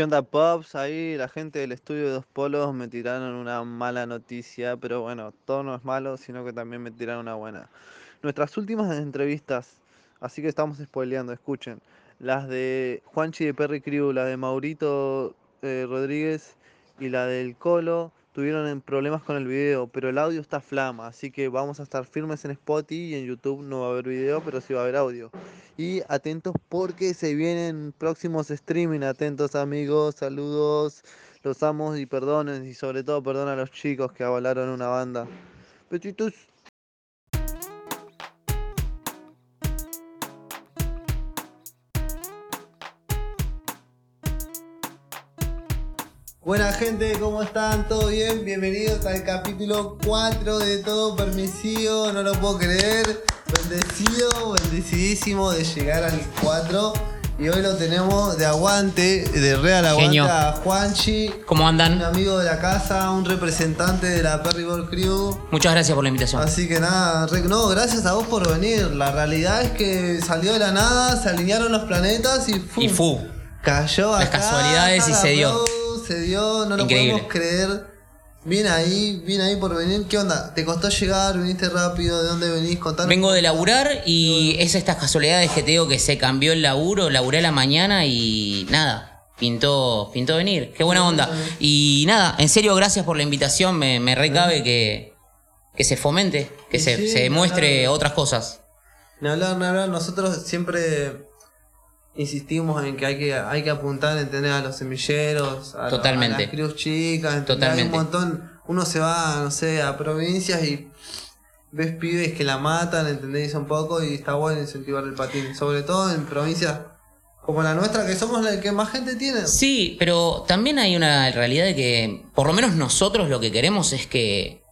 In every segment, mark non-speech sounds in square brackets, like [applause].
¿Qué Pops? Ahí la gente del estudio de Dos Polos me tiraron una mala noticia, pero bueno, todo no es malo, sino que también me tiraron una buena. Nuestras últimas entrevistas, así que estamos spoileando, escuchen. Las de Juanchi de Perry Crew, la de Maurito eh, Rodríguez y la del Colo tuvieron en- problemas con el video, pero el audio está flama, así que vamos a estar firmes en Spotify y en YouTube no va a haber video, pero sí va a haber audio. Y atentos porque se vienen próximos streaming, atentos amigos, saludos, los amos y perdonen, y sobre todo perdón a los chicos que avalaron una banda. Besitos. Buena gente, ¿cómo están? ¿Todo bien? Bienvenidos al capítulo 4 de Todo Permisivo, no lo puedo creer. Bendecido, bendecidísimo de llegar al 4. Y hoy lo tenemos de aguante, de real aguante Genio. a Juanchi, ¿Cómo un andan? amigo de la casa, un representante de la Perry Ball Crew. Muchas gracias por la invitación. Así que nada, Rick, no, gracias a vos por venir. La realidad es que salió de la nada, se alinearon los planetas y ¡fum! Y fu. Cayó Las casualidades y se dio. Se dio, no lo Increíble. podemos creer. Bien ahí, bien ahí por venir. ¿Qué onda? ¿Te costó llegar? ¿Viniste rápido? ¿De dónde venís? Contanos. Vengo de laburar y es estas casualidades que te digo que se cambió el laburo, laburé a la mañana y nada, pintó, pintó venir. Qué buena onda. Y nada, en serio, gracias por la invitación, me, me recabe que, que se fomente, que se, sí, se muestre otras cosas. Ni hablar, ni hablar. Nosotros siempre insistimos en que hay que, hay que apuntar, entender a los semilleros, a, lo- Totalmente. a las crios chicas, entender. Totalmente. Hay un montón. Uno se va, no sé, a provincias y ves pibes que la matan, entendés un poco y está bueno incentivar el patín. Sobre todo en provincias como la nuestra, que somos la que más gente tiene. Sí, pero también hay una realidad de que, por lo menos nosotros lo que queremos es que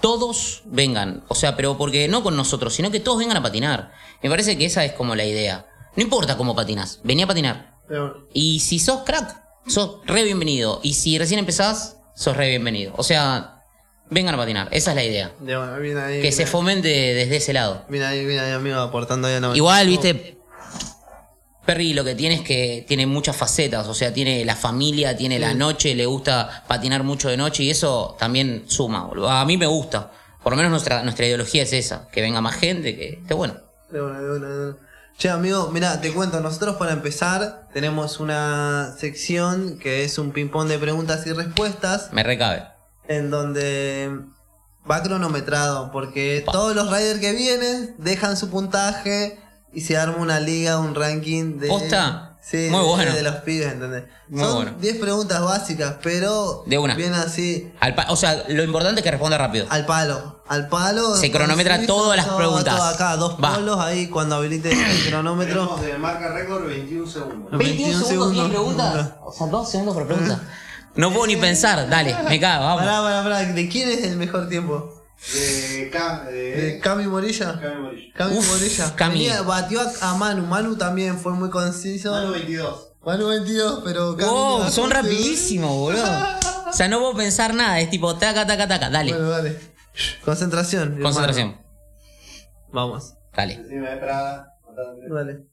todos vengan. O sea, pero porque no con nosotros, sino que todos vengan a patinar. Me parece que esa es como la idea. No importa cómo patinas, vení a patinar. Pero, Y si sos crack, sos re bienvenido. Y si recién empezás, sos re bienvenido. O sea, vengan a patinar. Esa es la idea. de bueno, viene ahí. Que se ahí. fomente desde ese lado. Viene ahí, viene ahí, amigo, aportando ahí a la Igual, viste, Perry lo que tiene es que tiene muchas facetas, o sea, tiene la familia, tiene la noche, le gusta patinar mucho de noche y eso también suma. boludo. A mí me gusta. Por lo menos nuestra, nuestra ideología es esa, que venga más gente, que esté bueno. De una, de una, de una. Che, amigo, mira, te cuento, nosotros para empezar tenemos una sección que es un ping-pong de preguntas y respuestas, Me recabe. en donde va cronometrado, porque todos los riders que vienen dejan su puntaje y se arma una liga, un ranking de... ¿Posta? Sí, Muy de- bueno. de los pibes, ¿entendés? Muy Son bueno. 10 preguntas básicas, pero De una. viene así, Al pa- o sea, lo importante es que responda rápido. al palo, al palo. Se cronometra conciso, todas las preguntas. todo acá, dos Va. polos ahí cuando habilite el [coughs] cronómetro. De marca récord 21 segundos. 21 segundos. O sea, dos segundos por pregunta. [laughs] No puedo ni pensar, dale, me cago, vamos. Pará, pará, pará, ¿de quién es el mejor tiempo? De, Cam, ¿De de Cami Morilla? Cami Morillo. Cami Uf, Morilla. Cami. Venía, batió a, a Manu. Manu también fue muy conciso. Manu Manu, 22. 22, pero Cami. Wow, son rapidísimos, boludo. [laughs] O sea, no puedo pensar nada, es tipo taca, taca, taca, dale. Bueno, dale. Concentración. hermano. Concentración. Vamos. Dale. Dale.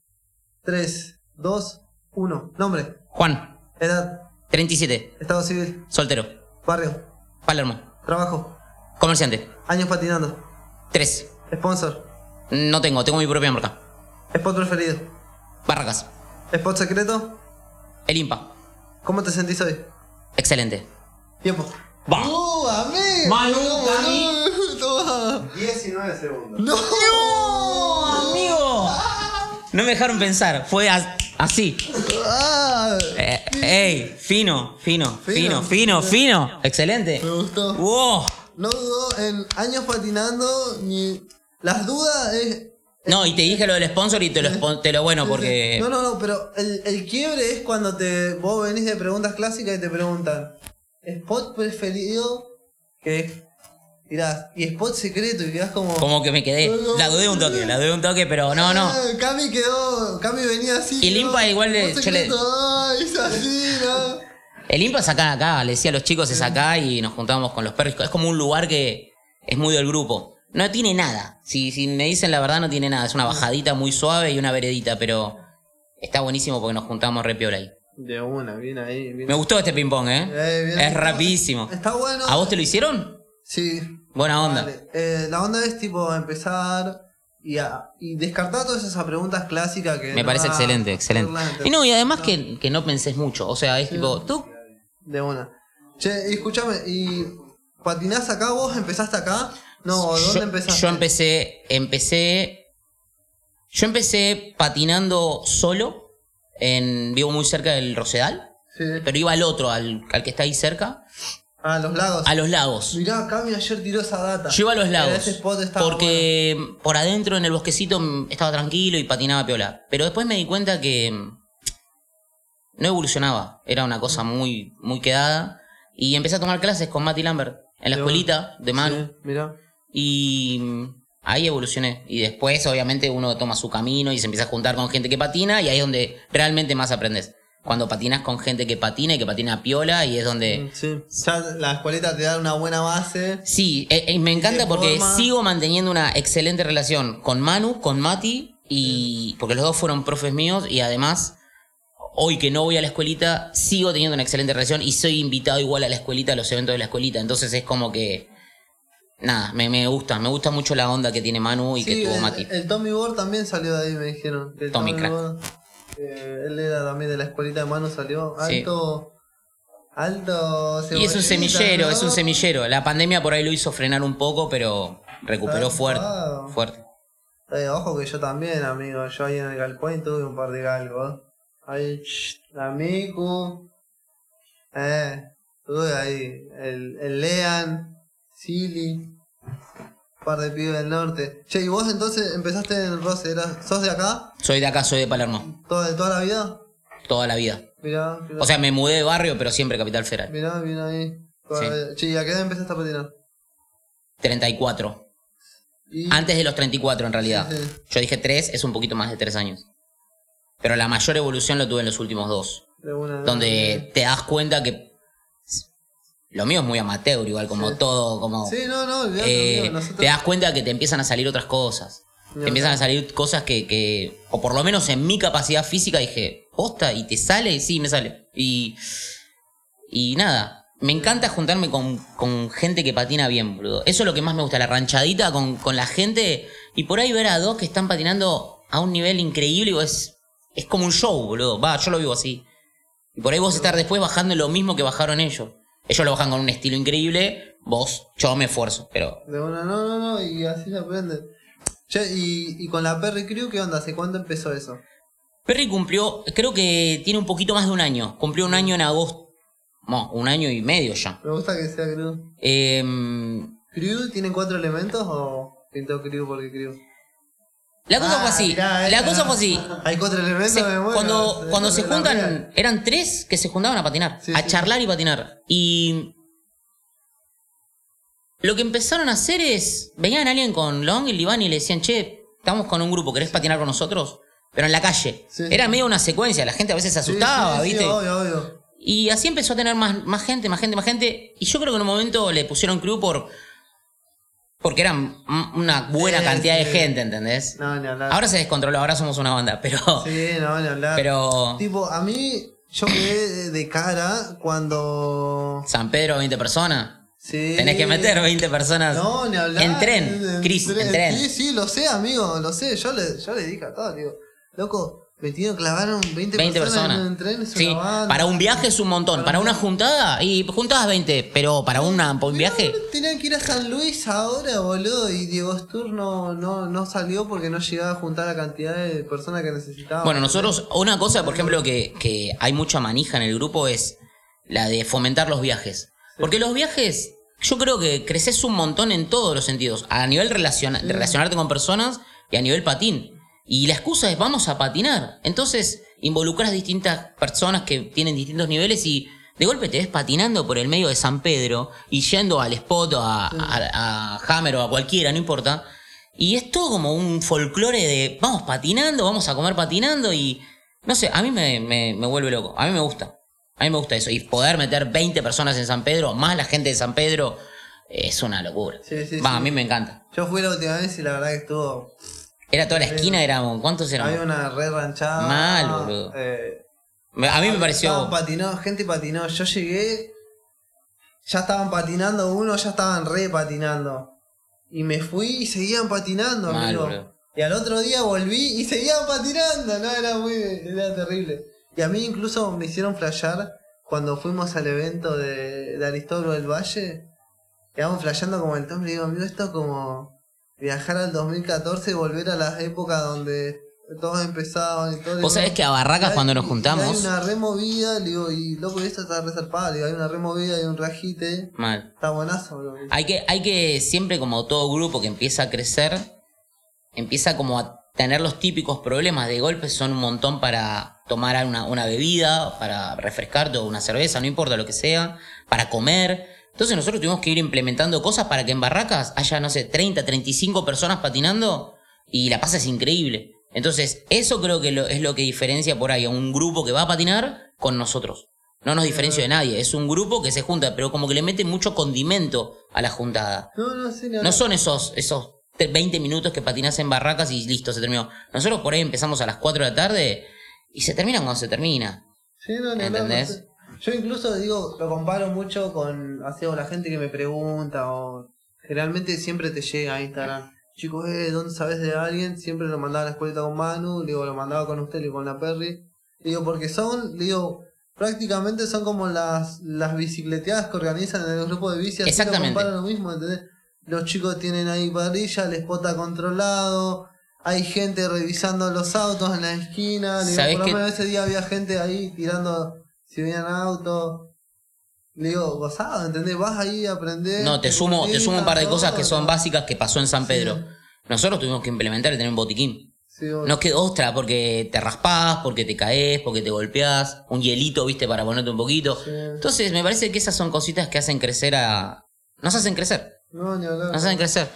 3, 2, 1. Nombre. Juan, Edad. 37, Estado civil. soltero, Barrio. Palermo, Trabajo. Comerciante, Años patinando. 3. Sponsor. No tengo, tengo mi propia marca. Spot preferido. Barracas, Spot secreto. el IMPA, ¿Cómo te sentís hoy? excelente. Tiempo. Va. ¡Uh, amé! Manu, ¡Uh, Cami. Toma. 19 segundos. ¡No! ¡No, amigo! No me dejaron pensar, fue as- así. Ah, Eh, ey, fino, fino, Fino. fino, fino, fino. Excelente. me gustó. Wow. No dudó en años patinando ni. Las dudas es. No, y te dije lo del sponsor y te lo, spon- te lo bueno porque... No, no, no, pero el, el quiebre es cuando te vos venís de preguntas clásicas y te preguntan. Spot preferido. Que es. Mirás, y spot secreto y quedás como. Como que me quedé. La dudé un toque, la dudé un toque, pero no, no. Ah, Cami quedó. Cami venía así. Y Limpa igual spot yo le- es así, ¿no? El IMPA es acá, acá, le decía a los chicos es acá y nos juntábamos con los perros. Es como un lugar que es muy del grupo. No tiene nada. Si, si me dicen la verdad, no tiene nada. Es una bajadita muy suave y una veredita, pero está buenísimo porque nos juntamos re piola ahí. De una, bien ahí. bien- Me gustó este ping-pong, ¿eh? Eh, es rapidísimo. Está bueno. ¿A vos te lo hicieron? Sí. Buena onda. Vale. Eh, la onda es tipo empezar y, a- y descartar todas esas preguntas clásicas que. Me no parece excelente, excelente. Y no, y además que, que no pensés mucho. O sea, es tipo, tú. De una. Che, y escúchame, ¿y patinás acá vos? ¿Empezaste acá? No, ¿dónde yo, empezaste? yo empecé, empecé. Yo empecé patinando solo. En, vivo muy cerca del Rosedal. Sí. Pero iba al otro, al, al que está ahí cerca. Ah, los lagos. A los lagos. Mirá, Cami ayer tiró esa data. Yo iba a los lagos. Ese spot estaba porque por adentro en el bosquecito estaba tranquilo y patinaba piola. Pero después me di cuenta que no evolucionaba. Era una cosa muy, muy quedada. Y empecé a tomar clases con Mati Lambert en la escuelita de Manu. Sí, mirá. Y mm, ahí evolucioné. Y después, obviamente, uno toma su camino y se empieza a juntar con gente que patina. Y ahí es donde realmente más aprendes. Cuando patinas con gente que patina y que patina piola. Y es donde. Sí. Ya la escuelita te da una buena base. Sí, eh, eh, me encanta porque forma- sigo manteniendo una excelente relación con Manu, con Mati. Y porque los dos fueron profes míos. Y además. Hoy que no voy a la escuelita, sigo teniendo una excelente relación y soy invitado igual a la escuelita, a los eventos de la escuelita. Entonces es como que. Nada, me, me gusta, me gusta mucho la onda que tiene Manu y Sí, que tuvo el, Mati. el Tommy Board también salió de ahí, me dijeron. que el Tommy. Board, eh, él era también de la escuelita de mano, salió Sí. alto. Alto. Y es un semillero, ¿no? es un semillero. La pandemia por ahí lo hizo frenar un poco, pero recuperó fuerte. Fuerte. Eh, ojo que yo también, amigo. Yo ahí en el galpón tuve un par de galgos. La Miku. Eh, tuve ahí. El, el Lean, Silly. Un par de pibes del norte. Che, ¿y vos entonces empezaste en el Rose? ¿Eras, ¿Sos de acá? Soy de acá, soy de Palermo. ¿Toda, toda la vida? Toda la vida. Mirá, mirá. O sea, me mudé de barrio, pero siempre Capital Federal. Mirá, mirá ahí. Toda Sí. la vida. Che, ¿y a qué edad empezaste a patinar? 34. Y- Antes de los 34, en realidad. Sí, sí. Yo dije 3, es un poquito más de 3 años. Pero la mayor evolución lo tuve en los últimos dos. De una, de Donde te das cuenta que. Lo mío es muy amateur, igual, como Sí. todo, como. Sí, no, no, olvidate, Eh, nosotros- te das cuenta que te empiezan a salir otras cosas. Te empiezan a salir cosas que, que, o por lo menos en mi capacidad física dije, posta, y te sale, sí, me sale. Y, y nada, me encanta juntarme con, con gente que patina bien, boludo. Eso es lo que más me gusta, la ranchadita con, con la gente y por ahí ver a dos que están patinando a un nivel increíble y es, es como un show, boludo. Va, yo lo vivo así. Y por ahí vos estar después bajando lo mismo que bajaron ellos. Ellos lo bajan con un estilo increíble, vos, yo me esfuerzo, pero De una, no, no, no, y así se aprende. Che, y, y con la Perry Crew, ¿qué onda? ¿Hace cuánto empezó eso? Perry cumplió, creo que tiene un poquito más de un año. Cumplió un año en agosto. No, un año y medio ya. Me gusta que sea Crew. Em, ¿Crew tiene cuatro elementos o pintó Crew porque Crew? La cosa Ah, fue así. mirá, la cosa fue así. Hay cuatro elementos, Se- muero. cuando cuando se juntan, eran tres que se juntaban a patinar, Sí, a sí, charlar y patinar. Y lo que empezaron a hacer es, veían a alguien con Long y Livan y le decían, che, estamos con un grupo, ¿querés patinar con nosotros? Pero en la calle. Sí, Era medio una secuencia, la gente a veces se asustaba, ¿viste? obvio, obvio. Y así empezó a tener más, más gente, más gente, más gente. Y yo creo que en un momento le pusieron crew por. Porque eran una buena Sí, cantidad de gente, ¿entendés? No, ni hablar. Ahora se descontroló, ahora somos una banda, pero. Sí, no, ni hablar. Pero. Tipo, a mí, yo quedé de- cara cuando. San Pedro, 20 personas. Sí. Tenés que meter 20 personas. No, ni hablar. En tren, Chris, en tren. Sí, sí, lo sé, amigo, lo sé. Yo le, yo le dije a todo, digo, loco, metido, clavaron 20, 20 personas. en un tren, es Sí, banda. para un viaje es un montón. Para Para una- juntada, y juntabas 20, pero para una, para un viaje. Tenían que ir a San Luis ahora, boludo, y Diego Stur no, no, no salió porque no llegaba a juntar la cantidad de personas que necesitaba. Bueno, nosotros, una cosa, por ejemplo, que, que hay mucha manija en el grupo es la de fomentar los viajes. Porque los viajes, yo creo que creces un montón en todos los sentidos. A nivel de relacionarte con personas y a nivel patín. Y la excusa es vamos a patinar. Entonces, involucras distintas personas que tienen distintos niveles y de golpe te ves patinando por el medio de San Pedro y yendo al spot o a, a- a Hammer o a cualquiera, no importa. Y es todo como un folclore de vamos patinando, vamos a comer patinando y no sé, a mí me, me- me vuelve loco, a mí me gusta. A mí me gusta eso. Y poder meter 20 personas en San Pedro, más la gente de San Pedro, es una locura. Sí, sí, Va, sí. a mí me encanta. Yo fui la última vez y la verdad que estuvo. Era toda la esquina, éramos, ¿cuántos éramos? Había una red ranchada. Mal, boludo. eh, A mí me pareció. patinados, gente patinó. Yo llegué, ya estaban patinando uno, ya estaban re patinando. Y me fui y seguían patinando, Mal, amigo. boludo. Y al otro día volví y seguían patinando, no, era muy, era terrible. Y a mí incluso me hicieron flashear cuando fuimos al evento de, de Aristóbulo del Valle. Quedamos flasheando como el Tom, le digo, amigo, esto es como viajar al 2014 y volver a las épocas donde todos empezaban y todo. Vos sabés que a Barracas hay- cuando nos juntamos. hay una removida, digo, y loco, y esto está resarpada, le digo, hay una removida y un rajite. Mal. Está buenazo, bro. Hay que, hay que siempre, como todo grupo que empieza a crecer, empieza como a tener los típicos problemas. De golpe son un montón para tomar una, una bebida, para refrescarte o una cerveza, no importa lo que sea, para comer. Entonces nosotros tuvimos que ir implementando cosas para que en Barracas haya, no sé, 30, 35 personas patinando y la pasa es increíble. Entonces, eso creo que lo- es lo que diferencia por ahí a un grupo que va a patinar con nosotros. No nos diferencio de nadie, es un grupo que se junta, pero como que le mete mucho condimento a la juntada. No, no, sí, no, No son esos, esos 20 minutos que patinas en barracas y listo, se terminó. Nosotros por ahí empezamos a las 4 de la tarde y se termina cuando se termina. Sí, no, no, no, ¿Entendés? Yo incluso digo, lo comparo mucho con así, o la gente que me pregunta o generalmente siempre te llega a Instagram. Chicos, eh, ¿dónde sabes de alguien? Siempre lo mandaba a la escuelita con Manu, le digo, lo mandaba con usted y con la Perry. Le digo, porque son, le digo, prácticamente son como las, las bicicleteadas que organizan en el grupo de bici. así Exactamente. Lo lo mismo, ¿entendés? Los chicos tienen ahí parrilla, el spot controlado, hay gente revisando los autos en la esquina. Le digo, ¿Sabés por lo menos ese día había gente ahí tirando si venían autos. Le digo, gozado, ¿entendés? Vas ahí a aprender. No, te sumo, te sumo un par de cosas que son básicas que pasó en San Pedro. Nosotros tuvimos que implementar y tener un botiquín. No quedó otra porque te raspás, porque te caes, porque te golpeás, un hielito, viste, para ponerte un poquito. Sí. Entonces, me parece que esas son cositas que hacen crecer a. Nos hacen crecer. No, ni hablar. Nos hacen crecer.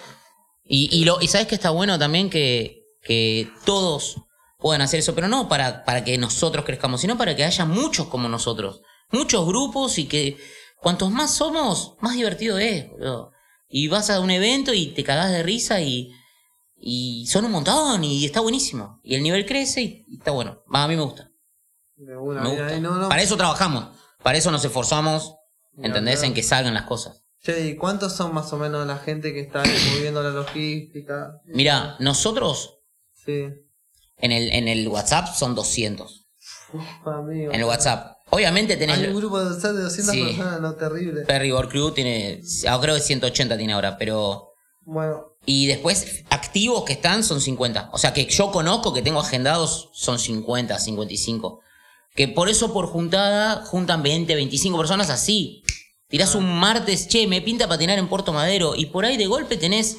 Y, y, lo, y sabes que está bueno también que, que todos puedan hacer eso, pero no para, para que nosotros crezcamos, sino para que haya muchos como nosotros. Muchos grupos y que cuantos más somos, más divertido es. boludo. Y vas a un evento y te cagás de risa y, y son un montón y está buenísimo. Y el nivel crece y, y está bueno. A mí me gusta. De una, Me mira, gusta. ahí no, no. Para eso trabajamos. Para eso nos esforzamos, ¿entendés? En que salgan las cosas. Che, ¿y cuántos son más o menos la gente que está moviendo la logística? Mira, nosotros Sí. En el, en el WhatsApp son 200. Uf, amigo. En el WhatsApp. Obviamente tenés. Hay un grupo de WhatsApp de 200 Sí. personas, no, terrible. Perry Board Crew tiene. ah, Creo que 180 tiene ahora, pero. Bueno, Y después, activos que están son 50. O sea, que yo conozco que tengo agendados son 50, 55. Que por eso por juntada juntan 20, 25 personas así. Tirás un martes, che, me pinta patinar en Puerto Madero. Y por ahí de golpe tenés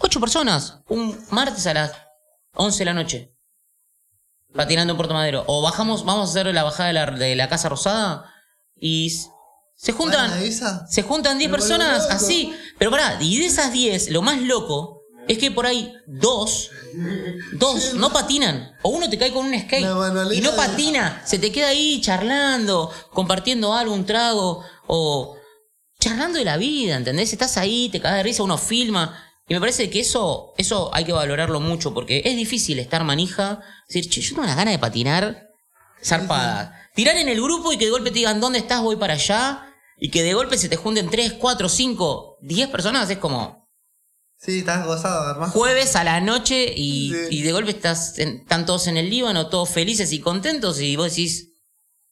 8 personas. Un martes a las 11 de la noche. Patinando en Puerto Madero. O bajamos, vamos a hacer la bajada de la, de la Casa Rosada. Y se juntan. Se juntan 10 Me vuelvo personas así. Pero pará, y de esas 10, lo más loco es que por ahí dos, dos no patinan. O uno te cae con un skate y no patina. Se te queda ahí charlando, compartiendo algo, un trago, o charlando de la vida, ¿entendés? Estás ahí, te caes de risa, uno filma. Y me parece que eso, eso hay que valorarlo mucho, porque es difícil estar manija, decir, che, yo tengo unas ganas de patinar zarpadas. Tirar en el grupo y que de golpe te digan, ¿dónde estás? Voy para allá. Y que de golpe se te junten 3, 4, 5, 10 personas, es como Sí, estás gozado, hermano. jueves a la noche y, Sí. y de golpe estás en- están todos en el Líbano, todos felices y contentos, y vos decís,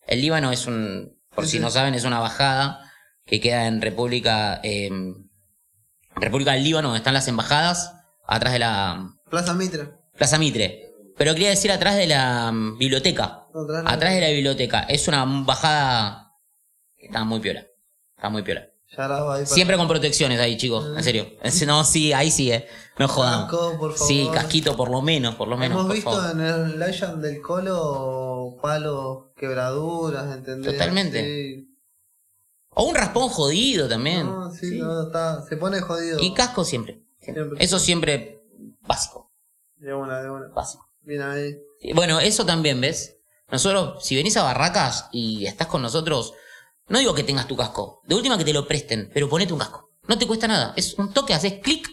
el Líbano es un, por Sí, si no saben, es una bajada que queda en República, eh, República del Líbano, donde están las embajadas, atrás de la Plaza Mitra. Plaza Mitre. Pero quería decir atrás de la mm, biblioteca. Atrás de- Atrás de la biblioteca. Es una bajada que está muy piola. Está muy piola. Siempre con protecciones ahí, chicos. En serio. [laughs] No, sí, ahí sí, eh. No jodamos. Sí, casquito por lo menos, por lo menos. Hemos visto favor. en el Legend del Colo palos, quebraduras, ¿entendés? Totalmente. Sí. O un raspón jodido también. No, sí, Sí. no, está, se pone jodido. Y casco siempre. siempre. Siempre. Eso siempre básico. De una, de una. Básico. Bien ahí. Y Bueno, eso también, ¿ves? Nosotros, si venís a Barracas y estás con nosotros, no digo que tengas tu casco. De última que te lo presten, pero ponete un casco. No te cuesta nada. Es un toque, haces clic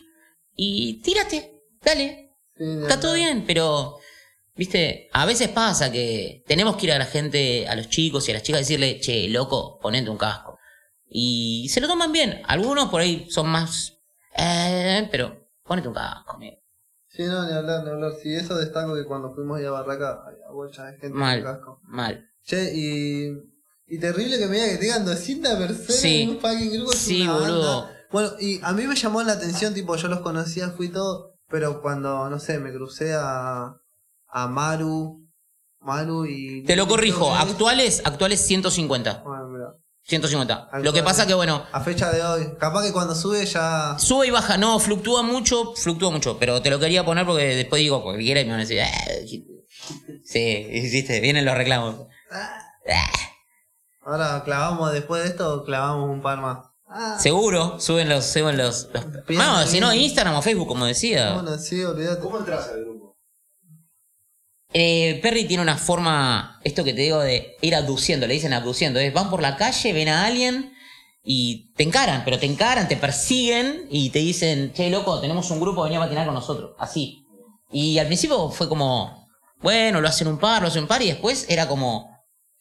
y tírate. Dale. Sí, Está todo bien, pero Viste, a veces pasa que tenemos que ir a la gente, a los chicos y a las chicas, decirle, che, loco, ponete un casco. Y se lo toman bien. Algunos por ahí son más. Eh, pero ponete un casco, amigo. Sí, no, ni hablar, ni hablar. Sí, eso destaco que cuando fuimos ahí a Barraca, había de gente Mal. con casco. Mal. Che, y. Y terrible que me diga que tengan 200 personas Sí. en un fucking grupo. Sí, una banda. boludo. Bueno, y a mí me llamó la atención, tipo, yo los conocía, fui todo, pero cuando, no sé, me crucé a. a Maru. Maru y. Te lo corrijo, actuales, actuales 150. Bueno, mira. 150. Lo que pasa que, bueno, A fecha de hoy. Capaz que cuando sube ya. sube y baja. No, fluctúa mucho, fluctúa mucho. Pero te lo quería poner porque después digo cualquiera y me van a decir. "Ah, sí, hiciste, vienen los reclamos. Ah, Ahora clavamos, después de esto, clavamos un par más. Ah, Seguro, suben los. Suben los, los- no, si no. Instagram o Facebook, como decía. bueno, sí, olvídate. ¿Cómo entras al grupo? Eh, Perry tiene una forma, esto que te digo, de ir abduciendo, le dicen abduciendo. Es, van por la calle, ven a alguien y te encaran, pero te encaran, te persiguen y te dicen, che, loco, tenemos un grupo, venía a patinar con nosotros. Así. Y al principio fue como, bueno, lo hacen un par, lo hacen un par, y después era como,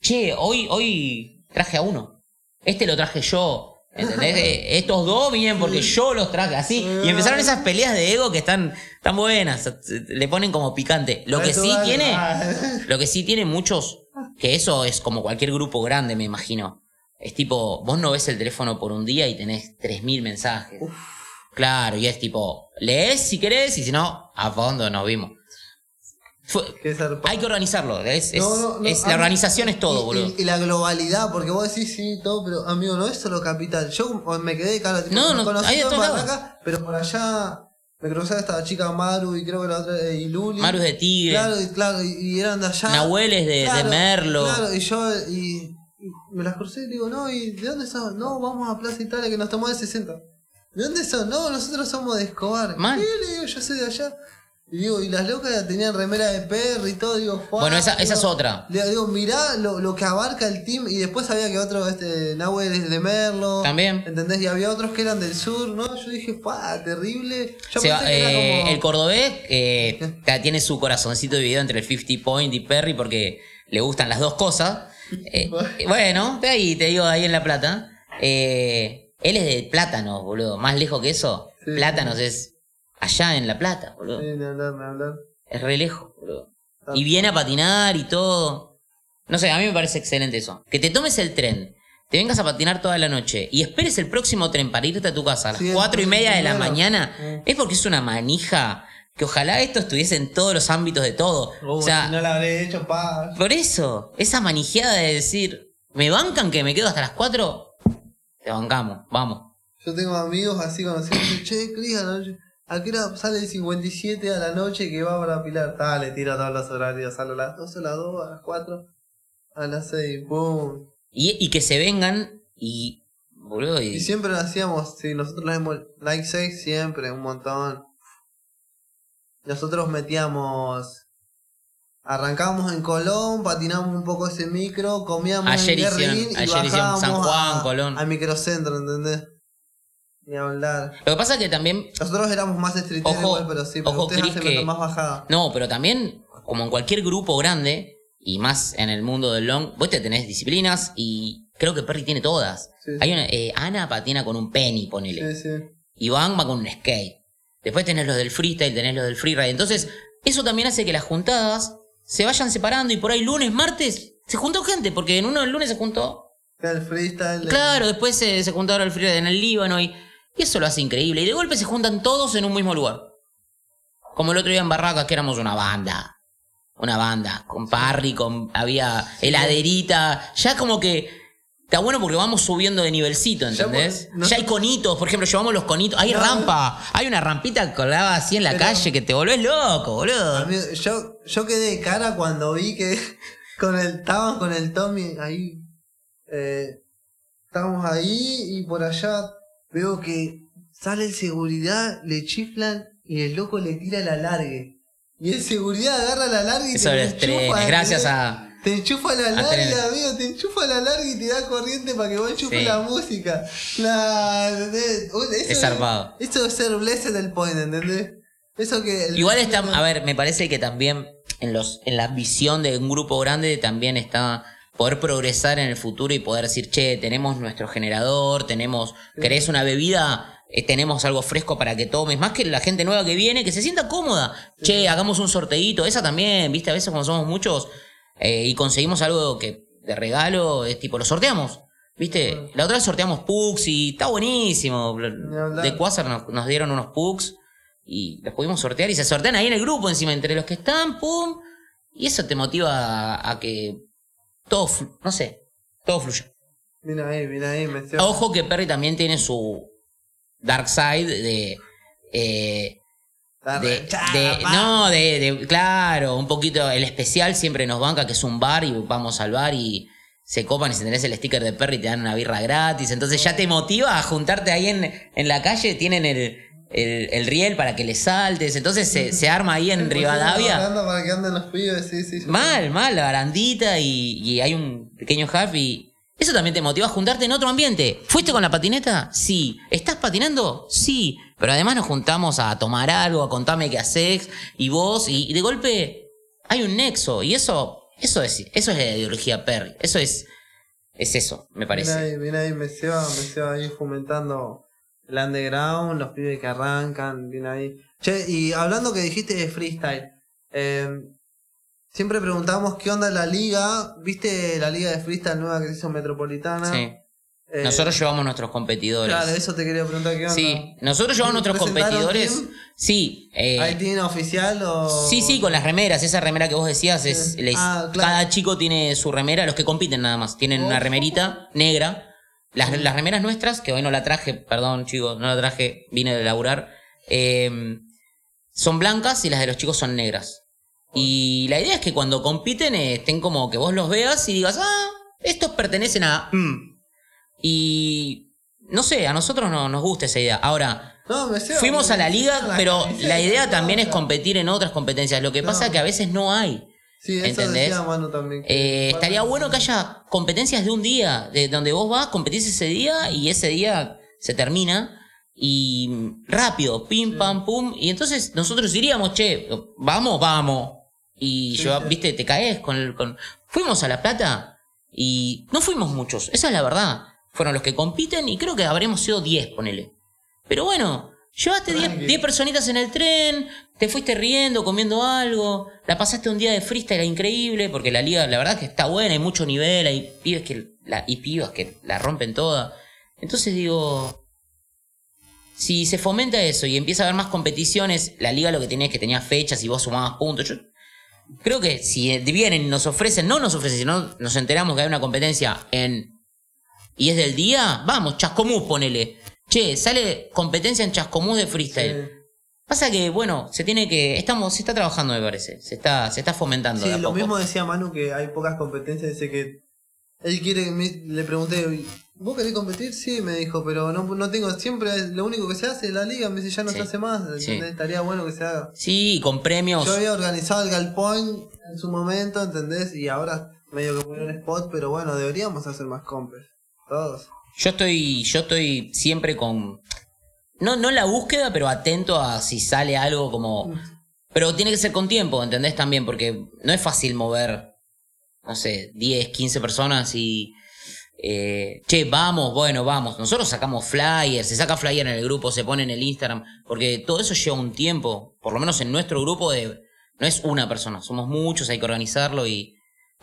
che, hoy, hoy traje a uno. Este lo traje yo. ¿Entendés? Eh, Estos dos vienen porque yo los traje así. Y empezaron esas peleas de ego que están tan buenas. Le ponen como picante. Lo que sí tiene. Ah. Lo que sí tiene muchos, que eso es como cualquier grupo grande, me imagino. Es tipo, vos no ves el teléfono por un día y tenés 3.000 mensajes. Claro, y es tipo, lees si querés y si no, a fondo nos vimos. Fue- hay que organizarlo, es, No, no, no, es- la mí- organización es todo, y, boludo. Y, y la globalidad, porque vos decís sí, todo, pero amigo, no es solo capital. Yo me quedé, claro, tipo, No, conocí todo. Barraca, pero por allá me crucé a esta chica Maru y creo que la otra, eh, y Luli. Maru es de Tigre. Claro, y, claro, y, eran de allá. Nahuel es de, Merlo. Claro, y yo, y, y me las crucé y digo, no, ¿y de dónde son? No, vamos a Plaza Italia que nos tomó de 60. ¿De dónde son? No, nosotros somos de Escobar. ¿Qué? Le digo, yo soy de allá. Y digo, y las locas tenían remera de perro y todo, digo, Bueno, esa, esa digo, es otra. le digo, mirá lo, lo que abarca el team. Y después sabía que otro, este, Nahuel es de Merlo. También. ¿Entendés? Y había otros que eran del sur, ¿no? Yo dije, ¡pa! Terrible. Yo Se va- pensé que era eh, como. El cordobés eh, [laughs] tiene su corazoncito dividido entre el 50 Point y Perry porque le gustan las dos cosas. Eh, [laughs] bueno, de ahí te digo, ahí en La Plata. Eh, él es de Plátanos, boludo. Más lejos que eso. Sí, Plátanos es allá en La Plata, boludo. Sí, hablar, hablar. Es re lejos, boludo. Y viene a patinar y todo. No sé, a mí me parece excelente eso. Que te tomes el tren, te vengas a patinar toda la noche y esperes el próximo tren para irte a tu casa a las Sí, cuatro y media de la mañana, es porque es una manija que ojalá esto estuviese en todos los ámbitos de todo. O sea, no la habré hecho, pa. por eso, esa manijeada de decir, ¿me bancan que me quedo hasta las cuatro? Te bancamos, vamos. Yo tengo amigos así conocidos che, Cris, a la noche, ¿a qué hora sale el 57 a la noche que va para Pilar? Dale, tira todos los horarios, sale a las 12, a las 2, a las 4, a las 6, boom. Y, y que se vengan y, boludo, y, Y siempre lo hacíamos, sí, nosotros le hacemos like 6 siempre, un montón. Nosotros metíamos... Arrancábamos en Colón, patinamos un poco ese micro, comíamos Ayer en Guerrín y ayer hicieron bajábamos San Juan, a, Colón. a microcentro, ¿entendés? Ni hablar. Lo que pasa es que también Nosotros éramos más streeteros Ojo, igual, pero sí, pero ojo, ustedes Chris, hacen que- más bajada. No, pero también, como en cualquier grupo grande, y más en el mundo del long, vos te tenés disciplinas y creo que Perry tiene todas. Sí, sí. Hay una, eh, Ana patina con un penny, ponele. Sí, sí. Iván va con un skate. Después tenés los del freestyle, tenés los del freeride. Entonces, eso también hace que las juntadas se vayan separando y por ahí lunes, martes, se juntó gente, porque en uno el lunes se juntó. El freestyle. Claro, después se, se juntaron el freeride en el Líbano y, y eso lo hace increíble. Y de golpe se juntan todos en un mismo lugar. Como el otro día en Barracas, que éramos una banda. Una banda. Con parry, con. Había heladerita. Ya como que. Está bueno porque vamos subiendo de nivelcito, Ya ¿entendés? no- ya hay conitos, por ejemplo, llevamos los conitos. Hay No. rampa. Hay una rampita colgada así en la calle que te volvés loco, boludo. Amigo, yo, yo quedé de cara cuando vi que [laughs] con el, estaban con el Tommy ahí. Eh, estábamos ahí y por allá veo que sale el seguridad, le chiflan y el loco le tira la largue. Y el seguridad agarra la larga y Eso te de la enchufa, trenes. Gracias a. Te enchufa la larga, amigo, te enchufa la larga y te da corriente para que vos enchufes Sí. la música. Claro, ¿entendés? Eso Es zarpado. Eso es ser blessed del point, ¿entendés? Eso que. Igual está, a ver, me parece que también en los, en la visión de un grupo grande también está poder progresar en el futuro y poder decir, che, tenemos nuestro generador, tenemos, querés una bebida, Eh, tenemos algo fresco para que tomes, más que la gente nueva que viene, que se sienta cómoda. Che, hagamos un sorteíto, esa también, viste, a veces cuando somos muchos eh, y conseguimos algo que de regalo, es tipo, lo sorteamos. ¿Viste? La otra vez sorteamos pugs y está buenísimo. De Quasar nos, nos dieron unos pugs y los pudimos sortear y se sortean ahí en el grupo encima entre los que están, pum. Y eso te motiva a, a que todo, flu- no sé, todo fluya. Viene ahí, viene ahí, me estoy- Ojo que Perry también tiene su dark side de... eh, de, de- no, de, de- claro, un poquito, el especial siempre nos banca, que es un bar y vamos al bar y se copan y si tenés el sticker de Perry te dan una birra gratis, entonces ya te motiva a juntarte ahí en, en la calle, tienen el, el, el riel para que le saltes, entonces se, se arma ahí en Pues, Rivadavia. Para que anden los pibes, sí, sí. Mal, mal, la barandita y, y hay un pequeño half y eso también te motiva a juntarte en otro ambiente. ¿Fuiste con la patineta? Sí. ¿Estás patinando? Sí. Pero además nos juntamos a tomar algo, a contarme qué haces y vos y, y de golpe hay un nexo y eso, eso es, eso es la ideología Perry. Eso es, es eso, me Viene parece. ahí, viene ahí, me se va, me se va ahí fomentando el underground, los pibes que arrancan, viene ahí. Che, y hablando que dijiste de freestyle, eh, siempre preguntamos qué onda la liga, ¿viste la liga de freestyle nueva que se hizo Metropolitana? Sí. Eh, Nosotros llevamos nuestros competidores. Claro, eso te quería preguntar qué onda. Sí, nosotros llevamos nuestros ¿Presentaron competidores. team? Sí, eh, ¿Hay tiene oficial o...? Sí, sí, con las remeras. Esa remera que vos decías es. Sí. les- Ah, claro. Cada chico tiene su remera, los que compiten nada más. Tienen una Oh. remerita negra. Las, las remeras nuestras, que hoy no la traje, perdón chicos, no la traje, vine de laburar. eh, son blancas y las de los chicos son negras. Y la idea es que cuando compiten eh, estén como que vos los veas y digas, ah, estos pertenecen a. mm". Y. No sé, a nosotros no nos gusta esa idea. Ahora, No, Fuimos a la liga, pero [laughs] la idea también es competir en otras competencias. Lo que pasa es que a veces no hay. Sí, eso ¿entendés? decía Manu también. Eh, estaría bueno que haya competencias de un día, de donde vos vas, competís ese día y ese día se termina y rápido, pim, Sí. pam, pum. Y entonces nosotros diríamos, che, vamos, vamos. Y Sí, sí. viste, te caes con el. Con... Fuimos a La Plata y no fuimos muchos, esa es la verdad. Fueron los que compiten y creo que habremos sido 10, ponele. Pero bueno, llevaste 10 Tranqui. 10 personitas en el tren, te fuiste riendo, comiendo algo, la pasaste un día de freestyle increíble, porque la liga, la verdad que está buena, hay mucho nivel, hay pibes que la, y pibas que la rompen toda. Entonces digo, si se fomenta eso y empieza a haber más competiciones, la liga lo que tenía es que tenía fechas y vos sumabas puntos. Yo creo que si vienen y nos ofrecen, no nos ofrecen, sino nos enteramos que hay una competencia en y es del día, vamos, Chascomús, ponele. Che, sale competencia en Chascomús de freestyle. Sí. Pasa que, bueno, se tiene que. Estamos, se está trabajando, me parece. Se está, se está fomentando. Sí, de a lo poco. mismo decía Manu que hay pocas competencias. Dice que él quiere. me- le pregunté, ¿vos querés competir? Sí, me dijo, pero no, no tengo. Siempre lo único que se hace es la liga. Me dice, ya no Sí, se hace más. sí. Estaría bueno que se haga. Sí, con premios. Yo había organizado el Galpoint en su momento, ¿entendés? Y ahora medio que murió el spot, pero bueno, deberíamos hacer más compes. Todos. Yo estoy, yo estoy siempre con. No, no la búsqueda, pero atento a si sale algo como. Pero tiene que ser con tiempo, ¿entendés? También, porque no es fácil mover, no sé, 10, 15 personas y. eh, che, vamos, bueno, vamos. Nosotros sacamos flyers, se saca flyer en el grupo, se pone en el Instagram, porque todo eso lleva un tiempo, por lo menos en nuestro grupo de. No es una persona, somos muchos, hay que organizarlo y.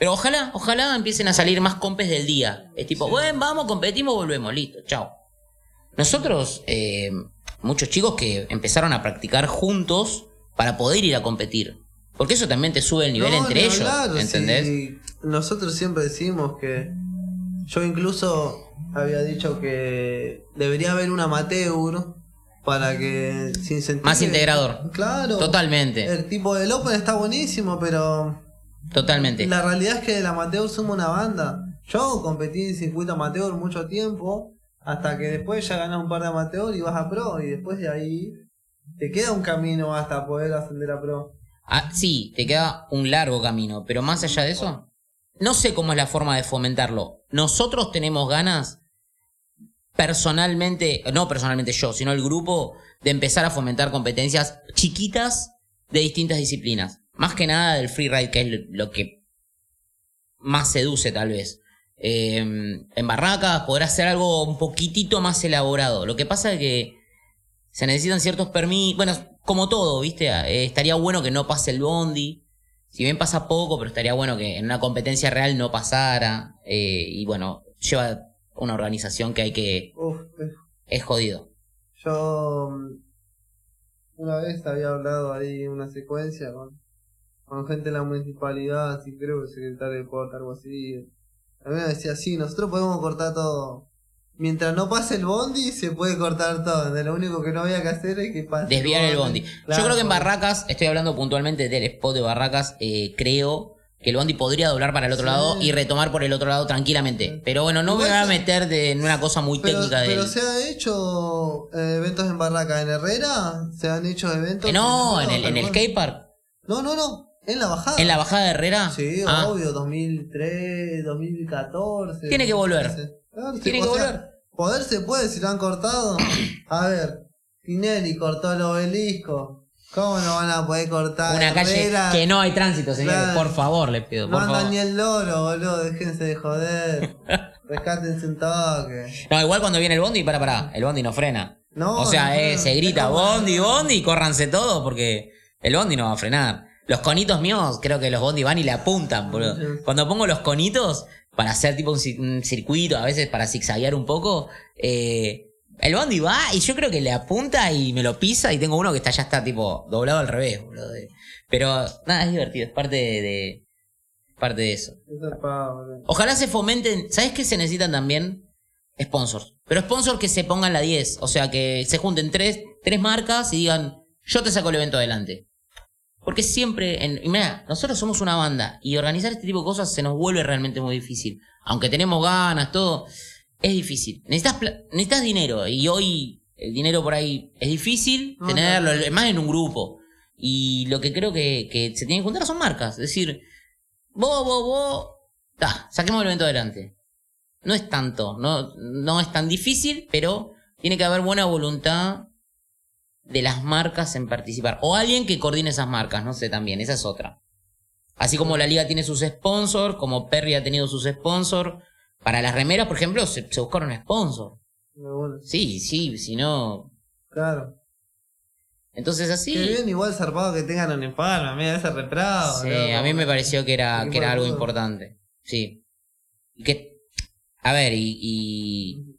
Pero ojalá, ojalá empiecen a salir más compes del día. Es tipo, bueno, vamos, competimos, volvemos, listo, chao. Nosotros, eh, muchos chicos que empezaron a practicar juntos para poder ir a competir. Porque eso también te sube el nivel No, entre ellos, hablar, ¿entendés? si nosotros siempre decimos que. Yo incluso había dicho que debería haber un amateur para que se incentive. Más integrador. Claro. Totalmente, El tipo del Open está buenísimo, pero totalmente. la realidad es que el amateur suma una banda. Yo competí en circuito amateur mucho tiempo, hasta que después ya ganas un par de amateur y vas a pro, y después de ahí te queda un camino hasta poder ascender a pro. Ah, sí, te queda un largo camino, pero más allá de eso, no sé cómo es la forma de fomentarlo. Nosotros tenemos ganas. personalmente, no personalmente yo, sino el grupo, de empezar a fomentar competencias chiquitas de distintas disciplinas. Más que nada del freeride, que es lo, que más seduce tal vez. Eh, en barracas podrá ser algo un poquitito más elaborado. Lo que pasa es que se necesitan ciertos permisos. Bueno, como todo, ¿viste? Eh, estaría bueno que no pase el bondi. Si bien pasa poco, pero estaría bueno que en una competencia real no pasara. Eh, y bueno, lleva una organización que hay que. Uf, es- Es jodido. yo mm, una vez había hablado ahí en una secuencia con, con gente de la municipalidad, así creo que el secretario de Porta, algo así. A mí me decía, sí, nosotros podemos cortar todo. Mientras no pase el bondi, se puede cortar todo. De lo único que no había que hacer es que pase Desviar el bondi. Claro, Yo creo que en Barracas, estoy hablando puntualmente del spot de Barracas, eh, creo que el bondi podría doblar para el otro Sí. lado y retomar por el otro lado tranquilamente. Pero bueno, no me voy a meter de- en una cosa muy Pero, técnica pero del... se han hecho eh, eventos en Barraca, en Herrera, se han hecho eventos. Eh, no, en el, en el skate skatepark. No, no, no, en la bajada. En la bajada de Herrera. Sí, Ah, obvio, 2003, 2014. Tiene que volver. 2013. Claro, sí, Tiene que sea, volver. Poder se puede si lo han cortado. A ver, Tinelli cortó el obelisco. ¿Cómo no van a poder cortar Una calle que no hay tránsito, señores. Claro. Por favor, le pido, No por favor. ni el loro, boludo, déjense de joder. [laughs] Rescátense un toque. No, igual cuando viene el bondi, para, para, el bondi no frena. No, o sea, no, eh, no, se grita bondi, bondi, y córranse todos porque el bondi no va a frenar. Los conitos míos, creo que los bondi van y le apuntan, boludo. Cuando pongo los conitos para hacer tipo un, ci- un circuito, a veces para zigzaguear un poco, eh, el bondi va y yo creo que le apunta y me lo pisa y tengo uno que está ya está tipo doblado al revés, boludo. Pero nada, es divertido, es parte de, de- parte de eso. Es zarpado, boludo. Ojalá se fomenten. ¿Sabes qué se necesitan también? Sponsors. Pero sponsors que se pongan la 10. O sea, que se junten tres, tres marcas y digan, yo te saco el evento adelante. Porque siempre, en, y mira, nosotros somos una banda y organizar este tipo de cosas se nos vuelve realmente muy difícil. Aunque tenemos ganas, todo, es difícil. Necesitas, necesitas dinero y hoy el dinero por ahí es difícil tenerlo, más en un grupo. Y lo que creo que, que se tiene que juntar son marcas. Es decir, vos, vos, vos, ta, saquemos el evento adelante. No es tanto, no, no es tan difícil, pero tiene que haber buena voluntad de las marcas en participar. O alguien que coordine esas marcas, no sé también, esa es otra. Así como la liga tiene sus sponsors, como Perry ha tenido sus sponsors. Para las remeras, por ejemplo, se, se buscaron sponsors. Sí, sí, si no. claro. Entonces así. Qué bien, igual zarpado que tengan un empalme, a mí me ese reprado. Sí, a mí me pareció que era, que era algo importante. Sí. Y que. A ver, y. y-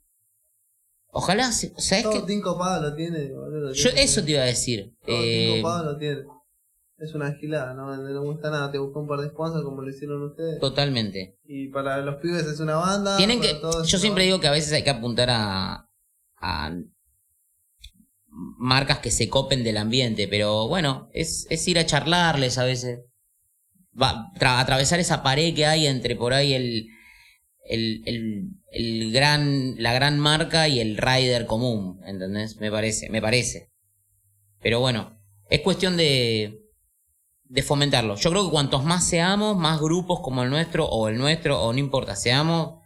ojalá. ¿Sabes Todo qué? Team Copado lo tiene, boludo. Yo eso te iba a decir. Todo Eh, Copado lo tiene. Es una gilada, ¿no? No le gusta nada. Te buscó un par de sponsors como lo hicieron ustedes. totalmente. Y para los pibes es una banda. Tienen que. Yo siempre banda. digo que a veces hay que apuntar a. a marcas que se copen del ambiente, pero bueno, es, es ir a charlarles a veces. Va, tra- atravesar esa pared que hay entre por ahí el, el, el, el gran, la gran marca y el rider común, ¿entendés? Me parece, me parece. Pero bueno, es cuestión de, de fomentarlo. Yo creo que cuantos más seamos, más grupos como el nuestro, o el nuestro, o no importa, seamos,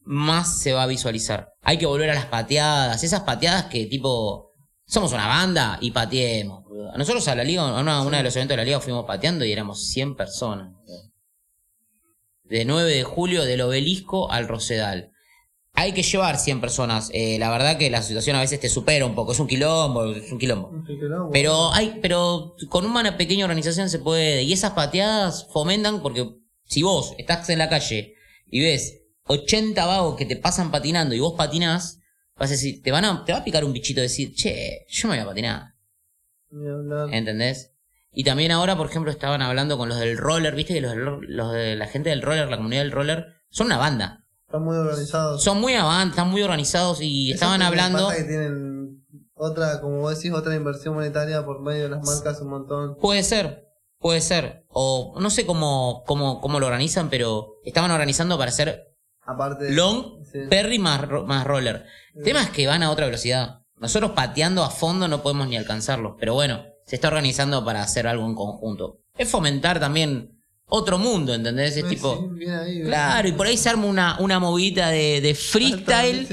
más se va a visualizar. Hay que volver a las pateadas, esas pateadas que tipo, somos una banda y pateemos. Nosotros a la liga, a una, una de los eventos de la liga fuimos pateando y éramos 100 personas. De 9 de julio del obelisco al Rosedal. Hay que llevar 100 personas. Eh, la verdad que la situación a veces te supera un poco. Es un quilombo, es un quilombo. Pero hay, pero con una pequeña organización se puede. Y esas pateadas fomentan porque si vos estás en la calle y ves 80 vagos que te pasan patinando y vos patinás, vas a decir, te van a, te va a picar un bichito de decir, che, yo me voy a patinar. ¿Entendés? Y también ahora, por ejemplo, estaban hablando con los del roller, viste que los, los de la gente del roller, la comunidad del roller, son una banda. Están muy organizados. Son muy avanzados, están muy organizados y Eso estaban hablando. pasa que tienen otra, como vos decís, otra inversión monetaria por medio de las marcas un montón. Puede ser, puede ser. O no sé cómo, cómo, cómo lo organizan, pero estaban organizando para hacer Aparte de. long, Sí. perry más, más roller. El tema es que van a otra velocidad. Nosotros pateando a fondo no podemos ni alcanzarlos. Pero bueno, se está organizando para hacer algo en conjunto. Es fomentar también otro mundo, ¿entendés? Es Sí, tipo. ahí. Claro, y por ahí se arma una, una movida de, de freestyle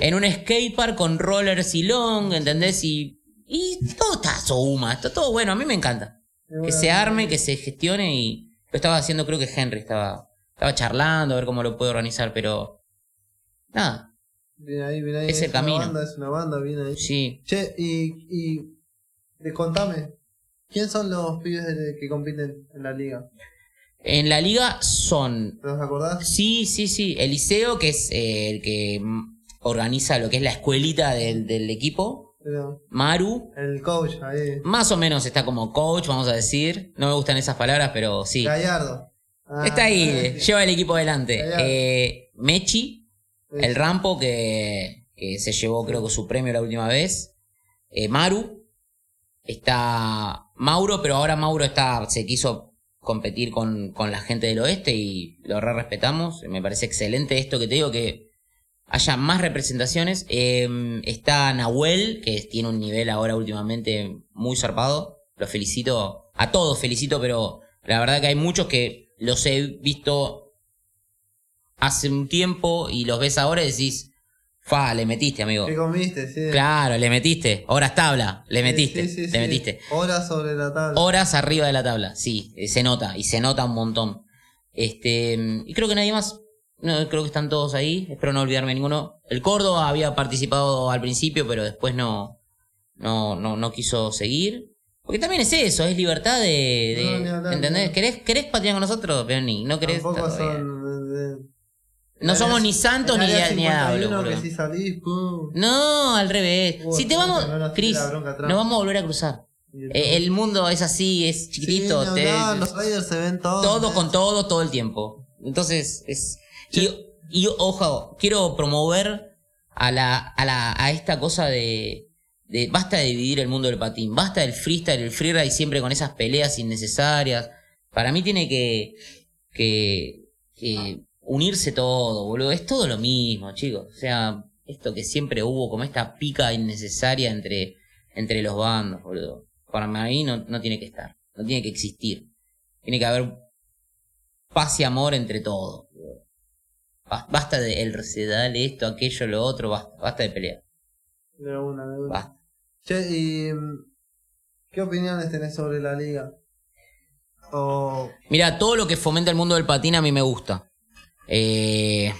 en un skatepark con rollers y long, ¿entendés? Y, y todo está Souma, está todo bueno, a mí me encanta. Que se arme, que se gestione y lo estaba haciendo, creo que Henry estaba, estaba charlando a ver cómo lo puede organizar, pero nada, Bien ahí, bien ahí. Es el una camino. banda, es una banda, bien ahí. sí. Che, y, y de- contame, ¿quién son los pibes de- que compiten en la liga? En la liga son, ¿Te los acordás? sí, sí, sí, Eliseo, que es eh, el que organiza lo que es la escuelita del, del equipo, Pero Maru, el coach ahí. más o menos está como coach, vamos a decir, no me gustan esas palabras, pero sí. Gallardo. Ah, Está ahí, [laughs] sí. lleva el equipo adelante. Eh, Mechi, Sí. el Rampo, que, que se llevó creo que su premio la última vez. Eh, Maru. Está Mauro, pero ahora Mauro está, se quiso competir con, con la gente del oeste y lo re respetamos. Me parece excelente esto que te digo, que haya más representaciones. Eh, está Nahuel, que tiene un nivel ahora últimamente muy zarpado. Lo felicito, a todos felicito, pero la verdad que hay muchos que los he visto hace un tiempo y los ves ahora y decís, fa, le metiste, amigo. ¿Qué comiste? Sí. Claro, le metiste. Horas tabla, le metiste, sí, sí, le sí. metiste. Horas sobre la tabla. Horas arriba de la tabla, sí, eh, se nota, y se nota un montón. Este, y creo que nadie más, no, creo que están todos ahí, espero no olvidarme ninguno. El Córdoba había participado al principio, pero después no, no, no, no quiso seguir. Porque también es eso, es libertad de, de- No, ¿entendés? ¿Querés, ¿Querés con nosotros? Pero ni, no querés. Tampoco son. No somos ni santos ni, ni 51 diablos, que si salís, pum. No, al revés. Uy, si te vamos, no nos Chris, nos vamos a volver a cruzar. Eh, El mundo es así, es chiquitito. Sí, te- hablar, los riders se ven todos. todo ¿ves? con todo, todo el tiempo. Entonces, es. Y, y, ojo, quiero promover a la, a la, a esta cosa de, de basta de dividir el mundo del patín, basta del freestyle, el freeride siempre con esas peleas innecesarias. Para mí tiene que, que, que unirse todo, boludo. Es todo lo mismo, chicos. O sea, esto que siempre hubo, como esta pica innecesaria entre, entre los bandos, boludo. Para mí no, no tiene que estar, no tiene que existir. Tiene que haber paz y amor entre todos. boludo. Basta de el dale esto, aquello, lo otro, basta, basta de pelear. De una, de una. Basta. Che, y. mm, ¿Qué opiniones tenés sobre la liga? O. Mira, todo lo que fomenta el mundo del patín a mí me gusta. Eh,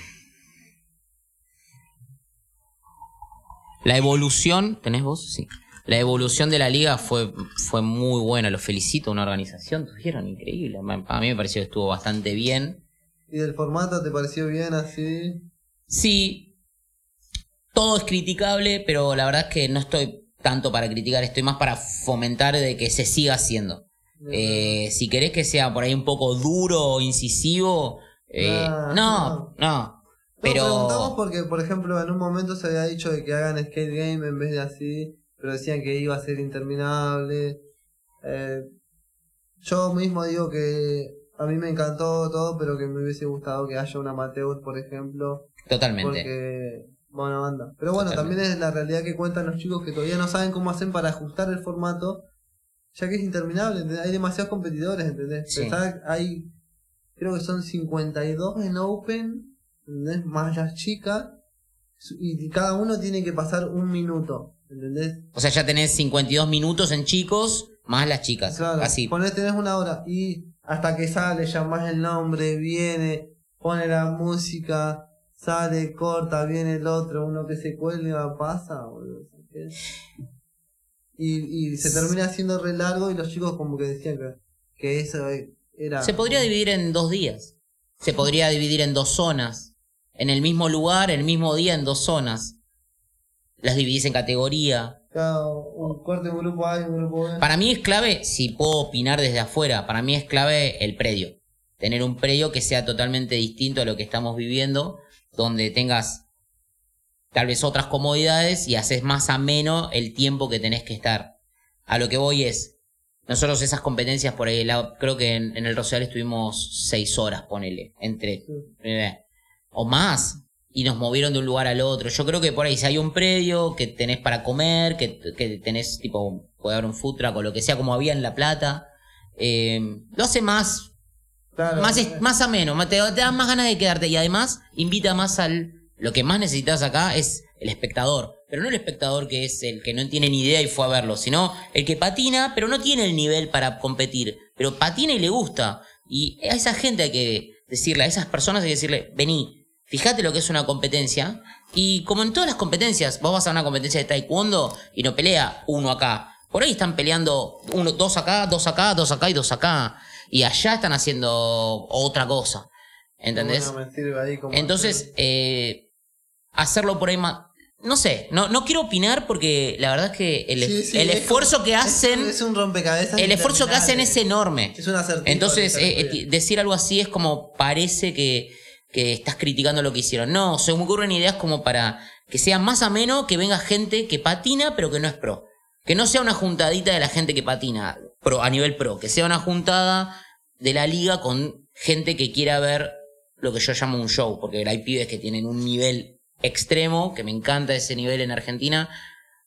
La evolución, ¿tenés vos? Sí. La evolución de la liga fue, fue muy buena, los felicito, una organización, tuvieron increíble. A mí me pareció que estuvo bastante bien. ¿Y del formato te pareció bien así? Sí, todo es criticable, pero la verdad es que no estoy tanto para criticar, estoy más para fomentar de que se siga haciendo. Eh, si querés que sea por ahí un poco duro o incisivo, eh, No, no, no, No, preguntamos pero porque, por ejemplo, en un momento se había dicho de que hagan skate game en vez de así, pero decían que iba a ser interminable. Eh, yo mismo digo que a mí me encantó todo, pero que me hubiese gustado que haya un amateur, por ejemplo, totalmente. porque, bueno, banda. Pero bueno, Totalmente. también es la realidad que cuentan los chicos que todavía no saben cómo hacen para ajustar el formato, ya que es interminable, hay demasiados competidores, ¿entendés? Sí. Hay, creo que son 52 en Open, ¿entendés? Más las chicas, y cada uno tiene que pasar un minuto, ¿entendés? O sea, ya tenés 52 minutos en chicos, más las chicas, Claro, así. ponés, tenés una hora y hasta que sale, llamás el nombre, viene, pone la música, sale, corta, viene el otro, uno que se cuelga, pasa, boludo. Y, y se termina haciendo re largo y los chicos como que decían que, que eso era... Se podría dividir en dos días. Se podría dividir en dos zonas. En el mismo lugar, el mismo día, en dos zonas. Las dividís en categoría. Cada- un corte un grupo A y un grupo B. Para mí es clave, si puedo opinar desde afuera, para mí es clave el predio. Tener un predio que sea totalmente distinto a lo que estamos viviendo, donde tengas tal vez otras comodidades y haces más ameno el tiempo que tenés que estar. A lo que voy es, nosotros esas competencias por ahí, la- creo que en, en el Rosal estuvimos seis horas, ponele, entre, eh, o más, y nos movieron de un lugar al otro. Yo creo que por ahí si hay un predio que tenés para comer, que, que tenés tipo, puede haber un food truck o lo que sea como había en La Plata, eh, lo hace más, Claro, más, es- más ameno, te, te da más ganas de quedarte. Y además, invita más al. Lo que más necesitas acá es el espectador. Pero no el espectador que es el que no tiene ni idea y fue a verlo, sino el que patina, pero no tiene el nivel para competir. Pero patina y le gusta. Y a esa gente hay que decirle, a esas personas hay que decirle, vení, fíjate lo que es una competencia. Y como en todas las competencias, vos vas a una competencia de taekwondo y no pelea uno acá. Por ahí están peleando uno, dos acá, dos acá, dos acá y dos acá. Y allá están haciendo otra cosa. ¿Entendés? Bueno, me sirve ahí como Entonces, eh, hacerlo por ahí más. No sé, no, no quiero opinar porque la verdad es que el, Sí, sí, el es esfuerzo como- que hacen. Es, un rompecabezas. el esfuerzo que hacen es enorme. Es un acertijo. Entonces, eh, eh, decir algo así es como parece que, que estás criticando lo que hicieron. No, se me ocurren ideas como para que sea más ameno, que venga gente que patina, pero que no es pro. Que no sea una juntadita de la gente que patina pro, a nivel pro, que sea una juntada de la liga con gente que quiera ver lo que yo llamo un show, porque hay pibes que tienen un nivel extremo, que me encanta ese nivel en Argentina,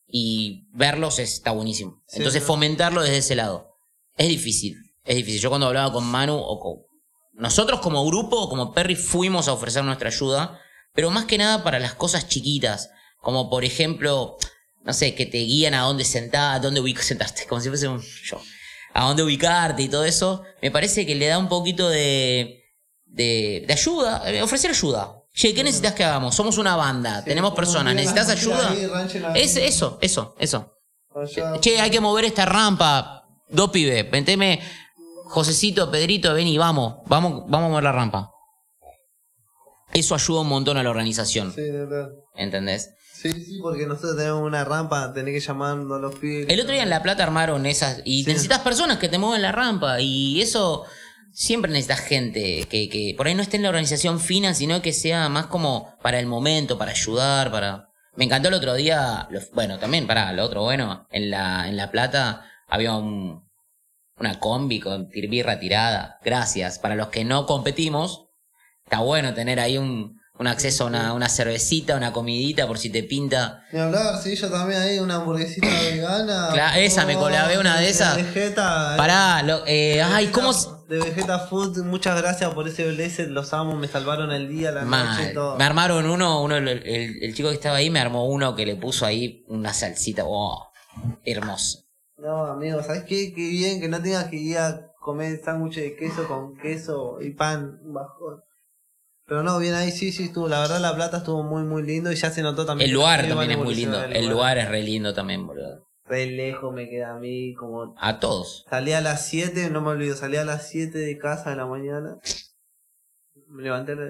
y verlos está buenísimo. Sí, Entonces ¿no? fomentarlo desde ese lado. Es difícil, es difícil. Yo cuando hablaba con Manu o con... Nosotros como grupo, como Perry, fuimos a ofrecer nuestra ayuda, pero más que nada para las cosas chiquitas, como por ejemplo, no sé, que te guían a dónde sentar, a dónde ubic- [laughs] sentarte, como si fuese un show, a dónde ubicarte y todo eso, me parece que le da un poquito de, de, de ayuda, eh, ofrecer ayuda. Che, ¿qué necesitas que hagamos? Somos una banda, Sí, tenemos personas, ¿necesitas ayuda? ahí. Es eso, eso, eso. Che, hay que mover esta rampa. Dos pibes, venteme, Josecito, Pedrito, ven y vamos, vamos, vamos a mover la rampa. Eso ayuda un montón a la organización, Sí, de verdad. ¿entendés? Sí, sí, porque nosotros tenemos una rampa, tenés que llamar a los pibes. El otro día en La Plata armaron esas y Sí. necesitas personas que te muevan la rampa y eso siempre necesitas gente que, que por ahí no esté en la organización fina, sino que sea más como para el momento, para ayudar, para... Me encantó el otro día, lo- bueno, también para lo otro bueno, en La, en la Plata había un, una combi con birra tirada. Gracias. Para los que no competimos, está bueno tener ahí un, un acceso a una, una cervecita, una comidita por si te pinta. Ni hablar, sí, yo también hay una hamburguesita vegana. Claro, esa, me colabé una de esas. Vegeta. eh, Pará, lo- eh, ay, ¿cómo? De Vegeta Food, muchas gracias por ese blazer, los amo, me salvaron el día, la noche, Mal. todo. Me armaron uno, uno el, el- el chico que estaba ahí me armó uno que le puso ahí una salsita. Oh, hermoso. No, amigo, ¿sabes qué? Qué bien que no tengas que ir a comer sándwich de queso con queso y pan, bajón. Pero no, bien ahí sí, sí estuvo. La verdad, la plata estuvo muy, muy lindo y ya se notó también. El lugar también es muy lindo. El lugar es re lindo también, boludo. Re lejos me queda a mí, como. A todos. Salí a las 7, no me olvido, salí a las 7 de casa de la mañana. Me levanté la-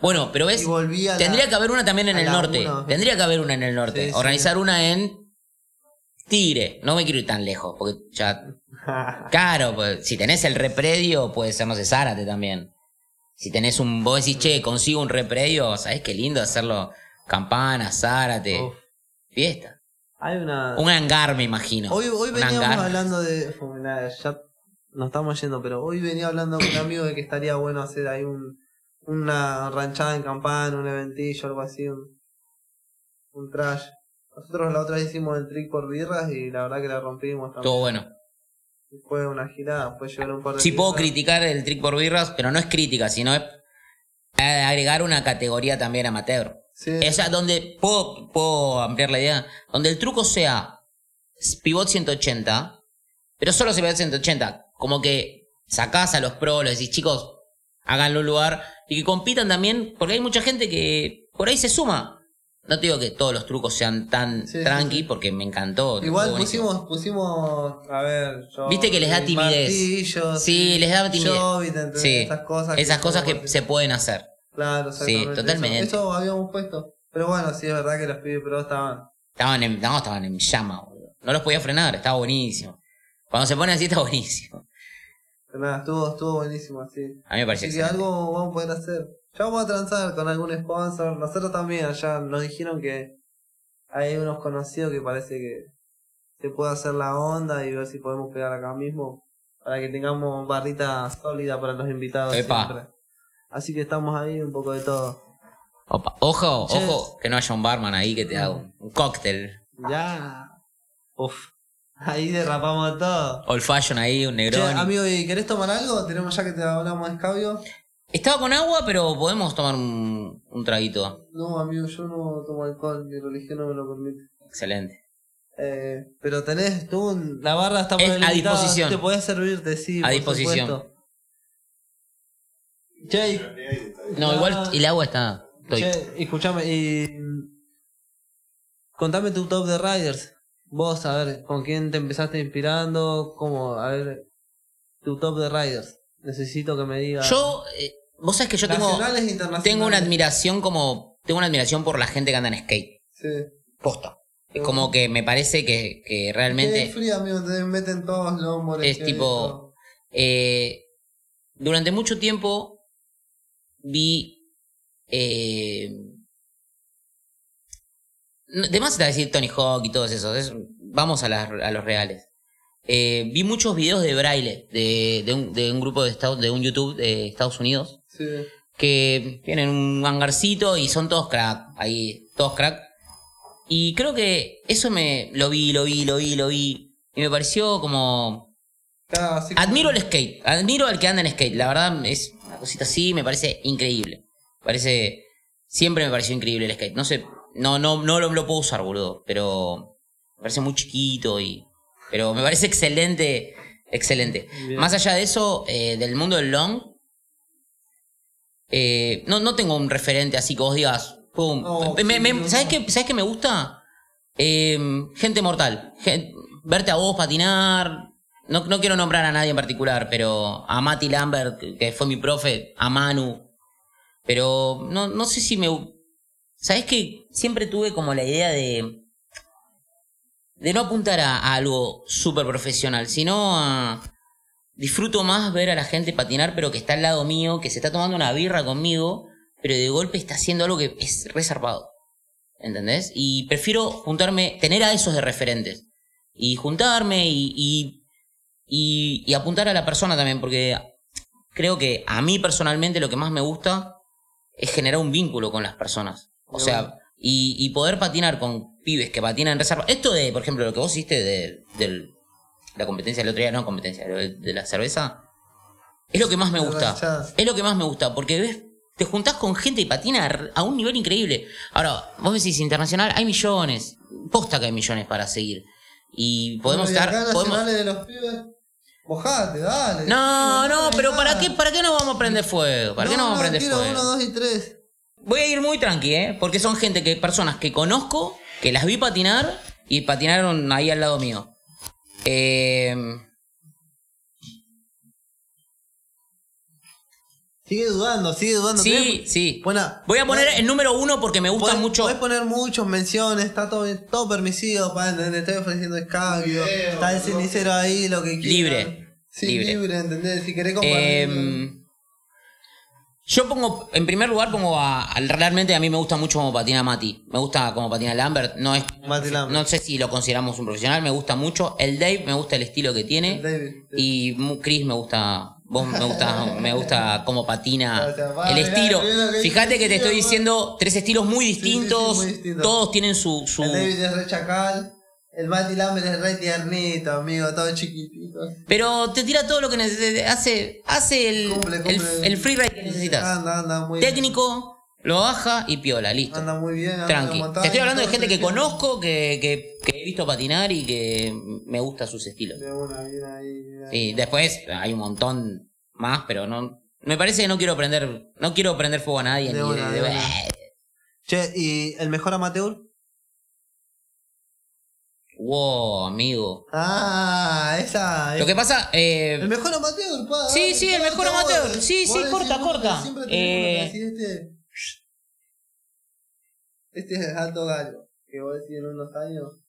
Bueno, pero ves, y a la- tendría que haber una también en a el norte. una. Tendría que haber una en el norte. Sí, sí. Organizar una en Tigre. No me quiero ir tan lejos, porque ya [laughs] Claro, pues si tenés el repredio, puede ser, no sé, Zárate también. Si tenés un, vos decís, che, consigo un repredio, ¿sabés qué lindo hacerlo? Campana, Zárate, Uf. fiesta. Hay una. Un hangar, me imagino. Hoy, hoy veníamos hangar. hablando de. Ya nos estamos yendo, pero hoy venía hablando con un amigo de que estaría bueno hacer ahí un, una ranchada en campana, un eventillo, algo así, un, un trash. Nosotros la otra vez hicimos el trick por birras y la verdad que la rompimos también. Todo bueno. Fue una girada, fue llevar un par de Sí puedo criticar el trick por birras, pero no es crítica, sino es eh, agregar una categoría también amateur. Sí, O sea, donde puedo, puedo ampliar la idea, donde el truco sea pivot 180, pero solo se pivot 180, como que sacás a los pros, les decís, chicos, háganlo un lugar y que compitan también, porque hay mucha gente que por ahí se suma. No te digo que todos los trucos sean tan Sí, tranqui, sí. porque me encantó. Igual pusimos, pusimos, a ver, yo, Viste que les da timidez. martillo, Sí, les da timidez. Sí, esas cosas. Esas cosas que se pueden hacer. Claro, Sí, totalmente. Eso, eso habíamos puesto. Pero bueno, sí es verdad que los pibes pro estaban. Estaban en, no, estaban en llama, boludo. No los podía frenar, estaba buenísimo. Cuando se pone así está buenísimo. Pero nada, estuvo, estuvo buenísimo así. A mí me pareció Así que algo vamos a poder hacer. Ya vamos a transar con algún sponsor. Nosotros también allá nos dijeron que hay unos conocidos que parece que se puede hacer la onda y ver si podemos pegar acá mismo. Para que tengamos barrita sólida para los invitados Epa. siempre. Así que estamos ahí un poco de todo. Opa, ojo, Che. ojo, que no haya un barman ahí que te haga un, un cóctel. Ya. Uf. Ahí derrapamos todo. Old fashion ahí, un Che, negrón. amigo, ¿y querés tomar algo? Tenemos ya que te hablamos de escabio. Estaba con agua, pero podemos tomar un, un traguito. No, amigo, yo no tomo alcohol, mi religión no me lo permite. Excelente. Eh, pero tenés tú, la barra está por Es el a disposición. Te podés servirte, sí. A por disposición. supuesto. Che, No, Ah. igual el agua está. estoy- che, escuchame, y. Contame tu top de Riders. Vos, a ver, ¿con quién te empezaste inspirando? ¿Cómo? A ver, tu top de Riders. Necesito que me digas. Yo, eh, vos sabés que yo tengo, Nacionales e internacionales. tengo una admiración como. Tengo una admiración por la gente que anda en skate. Sí. Posta. Es como que me parece que, que Qué realmente. frío, amigo, te meten todos los hombres. Es tipo- eh, durante mucho tiempo vi. Eh, de más a decir Tony Hawk y todos esos. es- vamos a, las- a los reales. Eh, vi muchos videos de braille de, de un, de un grupo de, Estados, de un YouTube de Estados Unidos Sí. que tienen un hangarcito y son todos crack, ahí, todos crack. Y creo que eso me lo vi, lo vi, lo vi, lo vi. Y me pareció como- Admiro el skate, admiro al que anda en skate. La verdad es una cosita así, me parece increíble. Parece... Siempre me pareció increíble el skate. No sé, no, no, no lo, lo puedo usar, boludo. Pero me parece muy chiquito y... Pero me parece excelente, excelente. Bien. Más allá de eso, eh, del mundo del long, eh, no, no tengo un referente así que vos digas, pum. No, Me- sí, me- no, ¿sabes, qué, ¿Sabes qué me gusta? Eh, gente mortal. Verte a vos patinar. No, no quiero nombrar a nadie en particular, pero a Mati Lambert, que- fue mi profe, a Manu. Pero no, no sé si me. ¿Sabes que Siempre tuve como la idea de. de no apuntar a, algo súper profesional, sino a. Disfruto más ver a la gente patinar, pero que está al lado mío, que se está tomando una birra conmigo, pero de golpe está haciendo algo que es resarpado. ¿Entendés? Y prefiero juntarme, tener a esos de referentes. Y juntarme y, y, y apuntar a la persona también, porque creo que a mí personalmente lo que más me gusta es generar un vínculo con las personas. O De sea, y, y poder patinar con pibes que patinan en reserva. Esto de, por ejemplo, lo que vos hiciste de, del- la competencia del otro día, no competencia, de, de la cerveza, es lo que más me De gusta. Es lo que más me gusta, porque ves, te juntás con gente y patina a un nivel increíble. Ahora, vos decís internacional, hay millones, posta que hay millones para seguir. Y podemos Y estar. acá podemos- nacionales de los pibes. Mojate, dale. No, no, pero ¿para qué, ¿para qué no vamos a prender fuego? ¿Para qué no vamos a prender fuego? uno, dos y tres. Voy a ir muy tranqui, ¿eh? Porque son gente que, personas que conozco, que las vi patinar y patinaron ahí al lado mío. Eh, Sigue dudando, sigue dudando. sí, sí. Buena. Voy a poner el número uno porque me gusta podés- mucho. Podés poner muchos menciones, está todo, todo permisivo, ¿entendés? Te estoy ofreciendo escabio, Video, está el cenicero ahí, lo que quieras. Libre, Sí, libre. libre, ¿entendés? Si querés compartir. Eh, yo pongo, en primer lugar, pongo a, al- Realmente a mí me gusta mucho como patina Mati. Me gusta como patina Lambert. No es. Mati Lambert. No sé si lo consideramos un profesional. Me gusta mucho. El Dave me gusta el estilo que tiene. David. Y mu- Chris me gusta. Vos me gusta, me gusta cómo patina O sea, va, el estilo. Fíjate que te estoy diciendo tres estilos muy sí, sí, distintos. muy. Todos tienen su. su El David es re chacal. El Mati Lambert es re tiernito, amigo, todo chiquitito. pero te tira todo lo que necesitas. Hace, hace el, Cumple, el, cumple. el freeride que necesitas. Anda, anda muy. Técnico, lo baja y piola, listo. Anda muy bien. anda Tranqui. Te estoy hablando de gente que conozco, que, que, que he visto patinar y que me gusta sus estilos. De una, bien ahí, bien ahí. Sí, después hay un montón más, pero no. Me parece que no quiero prender. No quiero prender fuego a nadie. De ni una, de- de de- una. Che, ¿y el mejor amateur? Wow, amigo. Ah, esa. Lo que pasa. eh, El mejor amateur, pa. Sí, sí, el mejor amateur. Sí, sí, corta, corta. Siempre Eh, que este. Este es alto gallo. Que vos decís en unos años.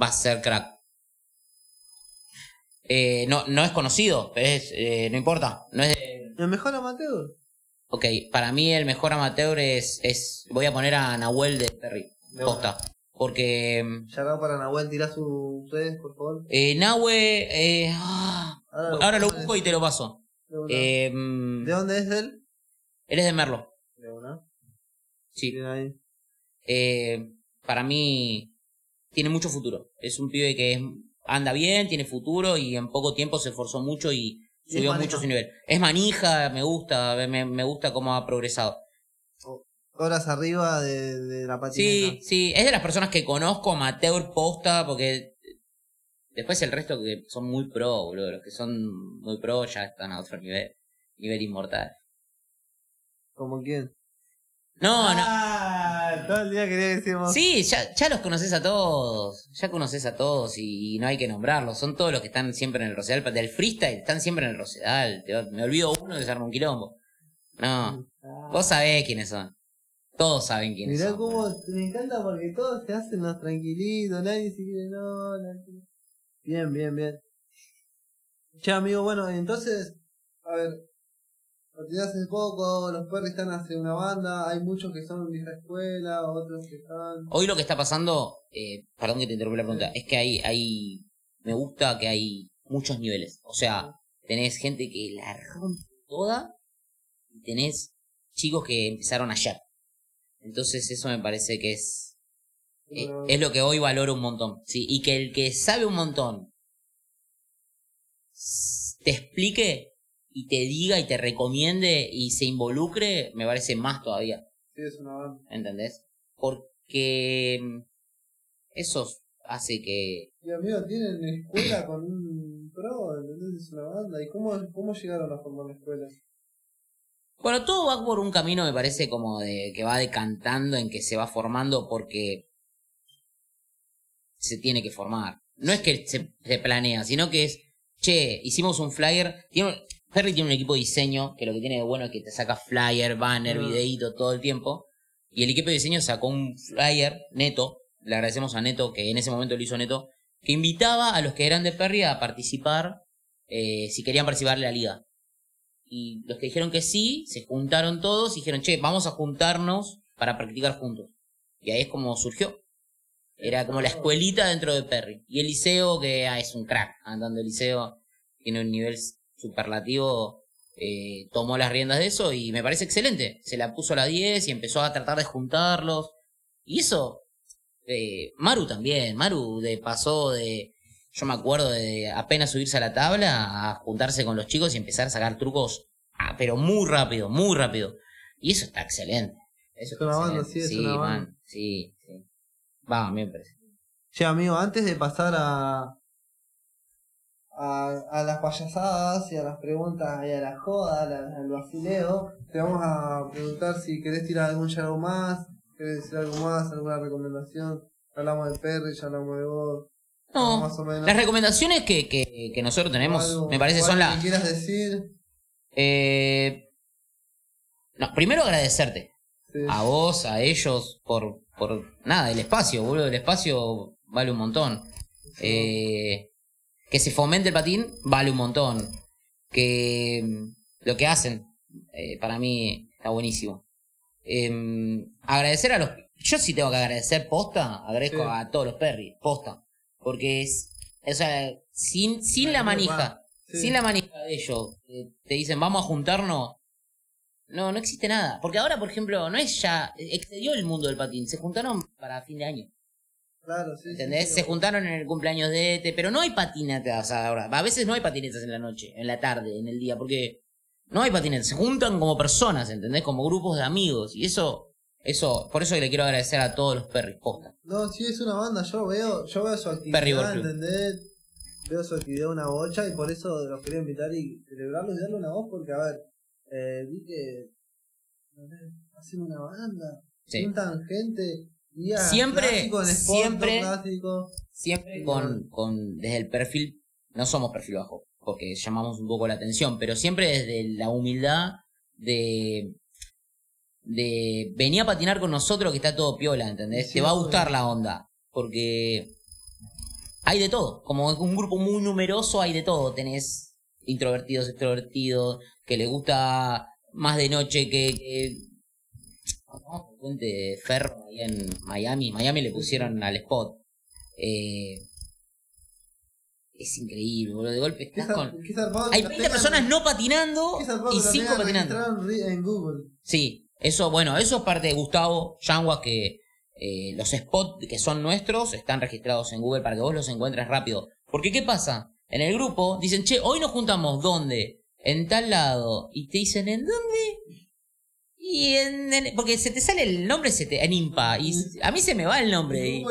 va a ser crack. Eh, no, no es conocido, pero es, eh, no importa. No es de- El mejor amateur. Ok, para mí el mejor amateur es, es. Voy a poner a Nahuel de Perry. De Posta. Porque. Ya acá para Nahuel, tirá sus redes, por favor. Eh, Nahue. eh, ah, ahora lo busco y te lo paso. De. Eh, mm, ¿De dónde es él? él es de Merlo. De una. Sí. Ahí. Eh, para mí tiene mucho futuro. Es un pibe que es anda bien, tiene futuro y en poco tiempo se esforzó mucho y subió mucho su nivel. Es manija, me gusta, me, me gusta cómo ha progresado. Horas arriba de, de la patineta. Sí, sí, es de las personas que conozco, amateur, posta, porque después el resto que son muy pro, boludo, los que son muy pro ya están a otro nivel, nivel inmortal. ¿Como quién? No, no. Ah, todo el día quería que decíamos. Sí, ya, ya los conoces a todos, ya conoces a todos y, no hay que nombrarlos, son todos los que están siempre en el Rosedal, del freestyle están siempre en el Rosedal, me olvido uno se arma un quilombo. No, vos sabés quiénes son, todos saben quiénes Mirá son. cómo me encanta porque todos se hacen los tranquilitos, nadie se quiere, no, nadie- Bien, bien, bien. Che, amigo, bueno, entonces, a ver, patinás hace poco, los perros están hace una banda, hay muchos que son vieja escuela, otros que están... Hoy lo que está pasando, eh, perdón que te interrumpí la pregunta, es que hay, hay, me gusta que hay muchos niveles. O sea, tenés gente que la rompe toda y tenés chicos que empezaron ayer. Entonces eso me parece que es, eh, es lo que hoy valoro un montón. Sí, y que el que sabe un montón te explique y te diga y te recomiende y se involucre, me parece más todavía. Sí, es una banda. ¿entendés? Porque mm, eso hace que... Y amigo, tienen escuela [coughs] con un pro, ¿entendés? Es una banda. ¿Y cómo, cómo llegaron a formar la escuela? Bueno, todo va por un camino, me parece, como de que va decantando en que se va formando porque se tiene que formar. No es que se, se planea, sino que es, che, hicimos un flyer. Tiene, Ferry tiene un equipo de diseño que lo que tiene de bueno es que te saca flyer, banner, Ah. videíto todo el tiempo. Y el equipo de diseño sacó un flyer neto, le agradecemos a Neto, que en ese momento lo hizo Neto, que invitaba a los que eran de Perry a participar, eh, si querían participar en la liga. Y los que dijeron que sí, se juntaron todos y dijeron, che, vamos a juntarnos para practicar juntos. Y ahí es como surgió. Era como la escuelita dentro de Perry. Y el liceo, que ah, es un crack, andando el liceo, tiene un nivel superlativo, eh, tomó las riendas de eso y me parece excelente. Se la puso a la 10 y empezó a tratar de juntarlos. Y eso, eh, Maru también, Maru de, pasó de, yo me acuerdo de apenas subirse a la tabla a juntarse con los chicos y empezar a sacar trucos, ah, pero muy rápido, muy rápido. Y eso está excelente. Eso Es una está banda, sí, es una banda. man, sí, sí. Va, a mí me parece. Che, amigo, antes de pasar a, a, a las payasadas y a las preguntas y a la joda, al, vacileo, te vamos a preguntar si querés tirar algún algo más, querés decir algo más, alguna recomendación. Hablamos de Perry, ya hablamos de vos, No, más o menos. las recomendaciones que, que, que nosotros tenemos, Algo- me parece, son las... quieras decir. Eh, no, primero agradecerte. Sí. a vos, a ellos, por, por nada, el espacio, boludo, el espacio vale un montón. Eh, que se fomente el patín vale un montón. Que mm, lo que hacen, eh, para mí, está buenísimo. Eh, agradecer a los... Yo sí tengo que agradecer posta, agradezco Sí. a todos los perris, posta. Porque es... O sea, sin, sin la manija, Sí. sin la manija de ellos, eh, te dicen, vamos a juntarnos. No, no existe nada. Porque ahora, por ejemplo, no es ya. Excedió el mundo del patín. Se juntaron para fin de año. Claro, sí, ¿Entendés? sí, Se juntaron en el cumpleaños de Ete. Pero no hay patinetas ahora. A veces no hay patinetas en la noche, en la tarde, en el día. Porque no hay patinetas. Se juntan como personas, ¿entendés? Como grupos de amigos. Y eso. Eso, por eso le quiero agradecer a todos los posta. No, sí es una banda, yo veo, yo veo su Perry actividad. ¿entendés? Veo su actividad una bocha y por eso los quería invitar y celebrarlos y darle una voz porque, a ver, eh, vi que hacen una banda, juntan gente, Siempre- clásico en sport, siempre- clásico. Siempre con, con, desde el perfil, no somos perfil bajo, porque llamamos un poco la atención, pero siempre desde la humildad de, de venir a patinar con nosotros que está todo piola, ¿entendés? Sí, Te va a gustar la onda, porque hay de todo, como es un grupo muy numeroso hay de todo, tenés introvertidos, extrovertidos, que les gusta más de noche que... que Vamos por Puente de Ferro ahí en Miami. Miami le pusieron al spot. Eh, es increíble, boludo. De golpe estás con. qué Hay que 20 la personas no patinando y que la 5 tengan patinando. en Google. Sí, eso, bueno, eso es parte de Gustavo Yanguas que eh, los spots que son nuestros están registrados en Google para que vos los encuentres rápido. Porque ¿qué pasa? En el grupo dicen, che, hoy nos juntamos, ¿dónde? En tal lado. Y te dicen, ¿en dónde? Y en, en- porque se te sale el nombre se te, en impa. Y s- a mí se me va el nombre. Y,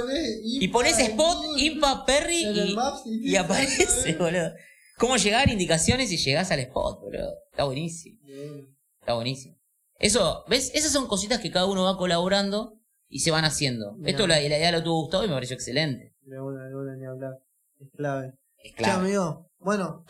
y pones spot, impa, Perry en el y, Maps y y te aparece, sale, [laughs] boludo. ¿Cómo llegar? Indicaciones y llegás al spot, boludo. Está buenísimo. Está buenísimo. Eso, ¿ves? Esas son cositas que cada uno va colaborando y se van haciendo. Esto la, la idea lo tuvo Gustavo y me pareció excelente. De una, de una, ni hablar. Es clave. Es Che, claro. amigo, bueno,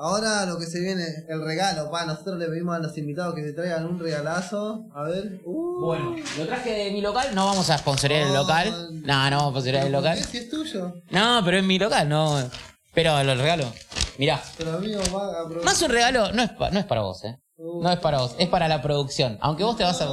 ahora lo que se viene, el regalo, pa, nosotros le pedimos a los invitados que se traigan un regalazo. A ver. Uh. Bueno, lo traje de mi local, no vamos a sponsorear el local. No, no vamos a sponsorear el ¿Pero por local. Si es tuyo. No, pero es mi local, no. Pero lo regalo. Mirá, Pero amigo, va a más un regalo no es, pa- no es para vos, eh. Uh. No es para vos, es para la producción. Aunque vos te vas a.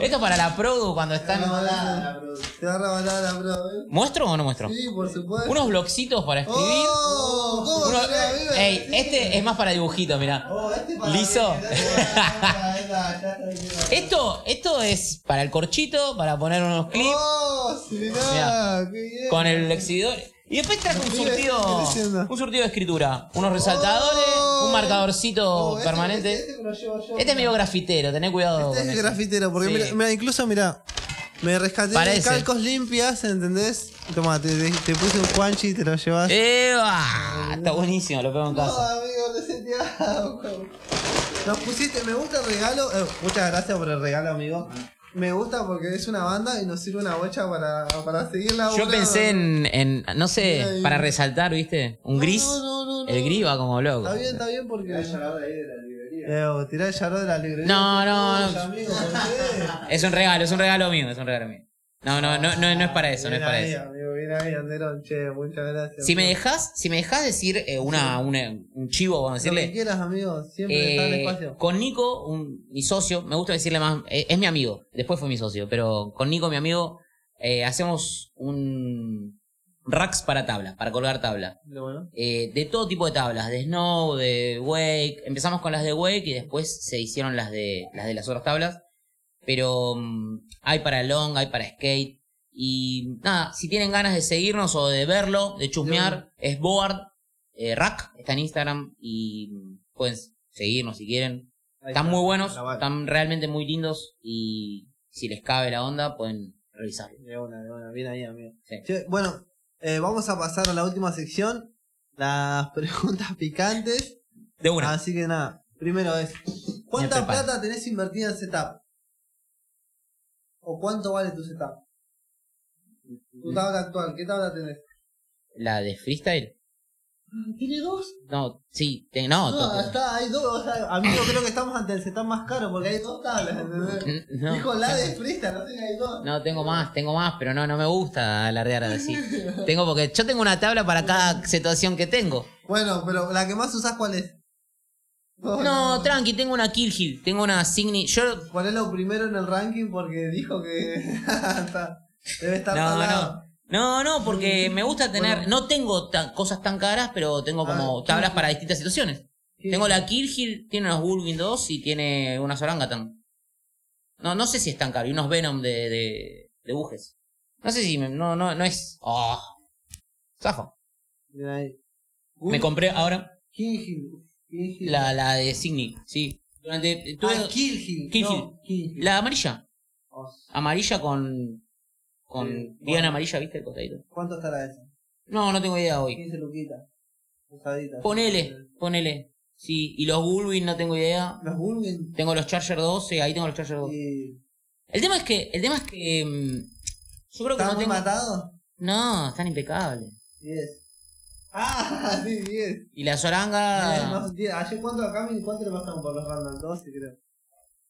Esto es para la produ cuando están. rebalar la pro. Te va a rebalar la pro, ¿eh? ¿Muestro o no muestro? Sí, por supuesto. Unos blogcitos para escribir. Oh, ¿cómo Uno- será, amigo? Ey, este es más para dibujitos, mirá. Oh, este para Liso. [laughs] Esto, esto es para el corchito, para poner unos clips Oh, sí, mirá, Mirá. qué bien. con el exhibidor. Y después traje un surtido, un surtido de escritura, unos resaltadores, Oh. un marcadorcito Oh, este- permanente. Este, este me lo llevo yo. Este es medio grafitero, tené cuidado. Este con es eso. grafitero, porque Sí. mira, mira, incluso mira, me rescaté Parece. de calcos limpias, ¿entendés? Toma, te, te- te puse un Juanchi y te lo llevas. ¡Eva! Está buenísimo, lo pego en no, casa. amigo, lo seteado. Nos pusiste, me gusta el regalo. eh, muchas gracias por el regalo, amigo. Me gusta porque es una banda y nos sirve una bocha para, para seguir la Yo pensé en, en, no sé, Mira ahí. para resaltar, ¿viste? Un gris. No, no, no, no. El gris va como loco. Está bien, está bien porque. Ya la hora ahí de la librería. Leo, tirá el charro de la librería. No, no, Uy, no. amigo, ¿por qué? Es un regalo, es un regalo mío, es un regalo mío. No, no, no, no, no es para eso, no es Bien para ahí, eso. Amigo, Anderón, che, muchas gracias. Si me dejas, si me dejas decir eh, una, una- un chivo, vamos a Lo que decirle. quieras, amigo, siempre está en eh, espacio. con Nico, un- mi socio, me gusta decirle más, eh, es mi amigo, después fue mi socio, pero con Nico, mi amigo, eh, hacemos un racks para tabla, para colgar tabla. Bueno. De todo tipo de tablas, de snow, de wake. Empezamos con las de wake y después se hicieron las de las de las otras tablas. Pero mm, hay para long, hay para skate. Y nada, si tienen ganas de seguirnos o de verlo, de chusmear, es Board eh, Rack, está en Instagram y pueden seguirnos si quieren. Ahí Están está, muy buenos, están realmente muy lindos y si les cabe la onda pueden revisarlo. De una, de una, bien ahí, amigo. Sí. Bueno, eh, vamos a pasar a la última sección, las [laughs] preguntas picantes. De una. Así que nada, primero es, ¿cuánta plata tenés invertida en setup? ¿O cuánto vale tu setup? Tu tabla actual, ¿qué tabla tenés? La de freestyle. ¿Tiene dos? No, sí, te- no, No, está, hay dos, o sea, amigo, [laughs] creo que estamos ante el setup más caro porque hay dos tablas, ¿entendés? No. Dijo la de freestyle, no sé que hay dos. No, tengo más, tengo más, pero no, no me gusta alardear así. [laughs] Tengo porque yo tengo una tabla para cada situación que tengo. Bueno, pero la que más usás, ¿cuál es? No, tranqui, tengo una Kill Hill, tengo una Signi. Yo. Ponelo primero en el ranking porque dijo que [laughs] está- debe estar No, talado. no. No, no, porque me gusta tener. Bueno. No tengo tan- cosas tan caras, pero tengo como Ah, tablas para distintas situaciones. ¿Qué? Tengo la Kill Hill, tiene unos Whirlwind 2 y tiene unas Orangutan. No, no sé si es tan caro, y unos Venom de, de, de bujes. No sé si. me- no, no, no es. Oh. Zafa. Mira ahí. Me compré ahora Hill. la, la de Signy, sí. Durante. tuve- Ah, Kill Hill. Kill no, la amarilla. Oh, Amarilla con. Con. Sí, Diana bueno. amarilla, ¿viste? El costadito. ¿Cuánto estará eso? No, no tengo idea hoy. 15 luquitas. Ponele, ponele. Sí, y los Bullwin no tengo idea. Los Bulgin. Tengo los Charger 12, ahí tengo los Charger 12. Y... El tema es que, el tema es que. mm, Yo creo que ¿Están no muy tengo. matados? No, están impecables. 10. [laughs] Ah, sí, 10. Y la Eh, Soranga. no, 10. Ayer cuánto acá y cuánto le pasamos por los random 12, creo.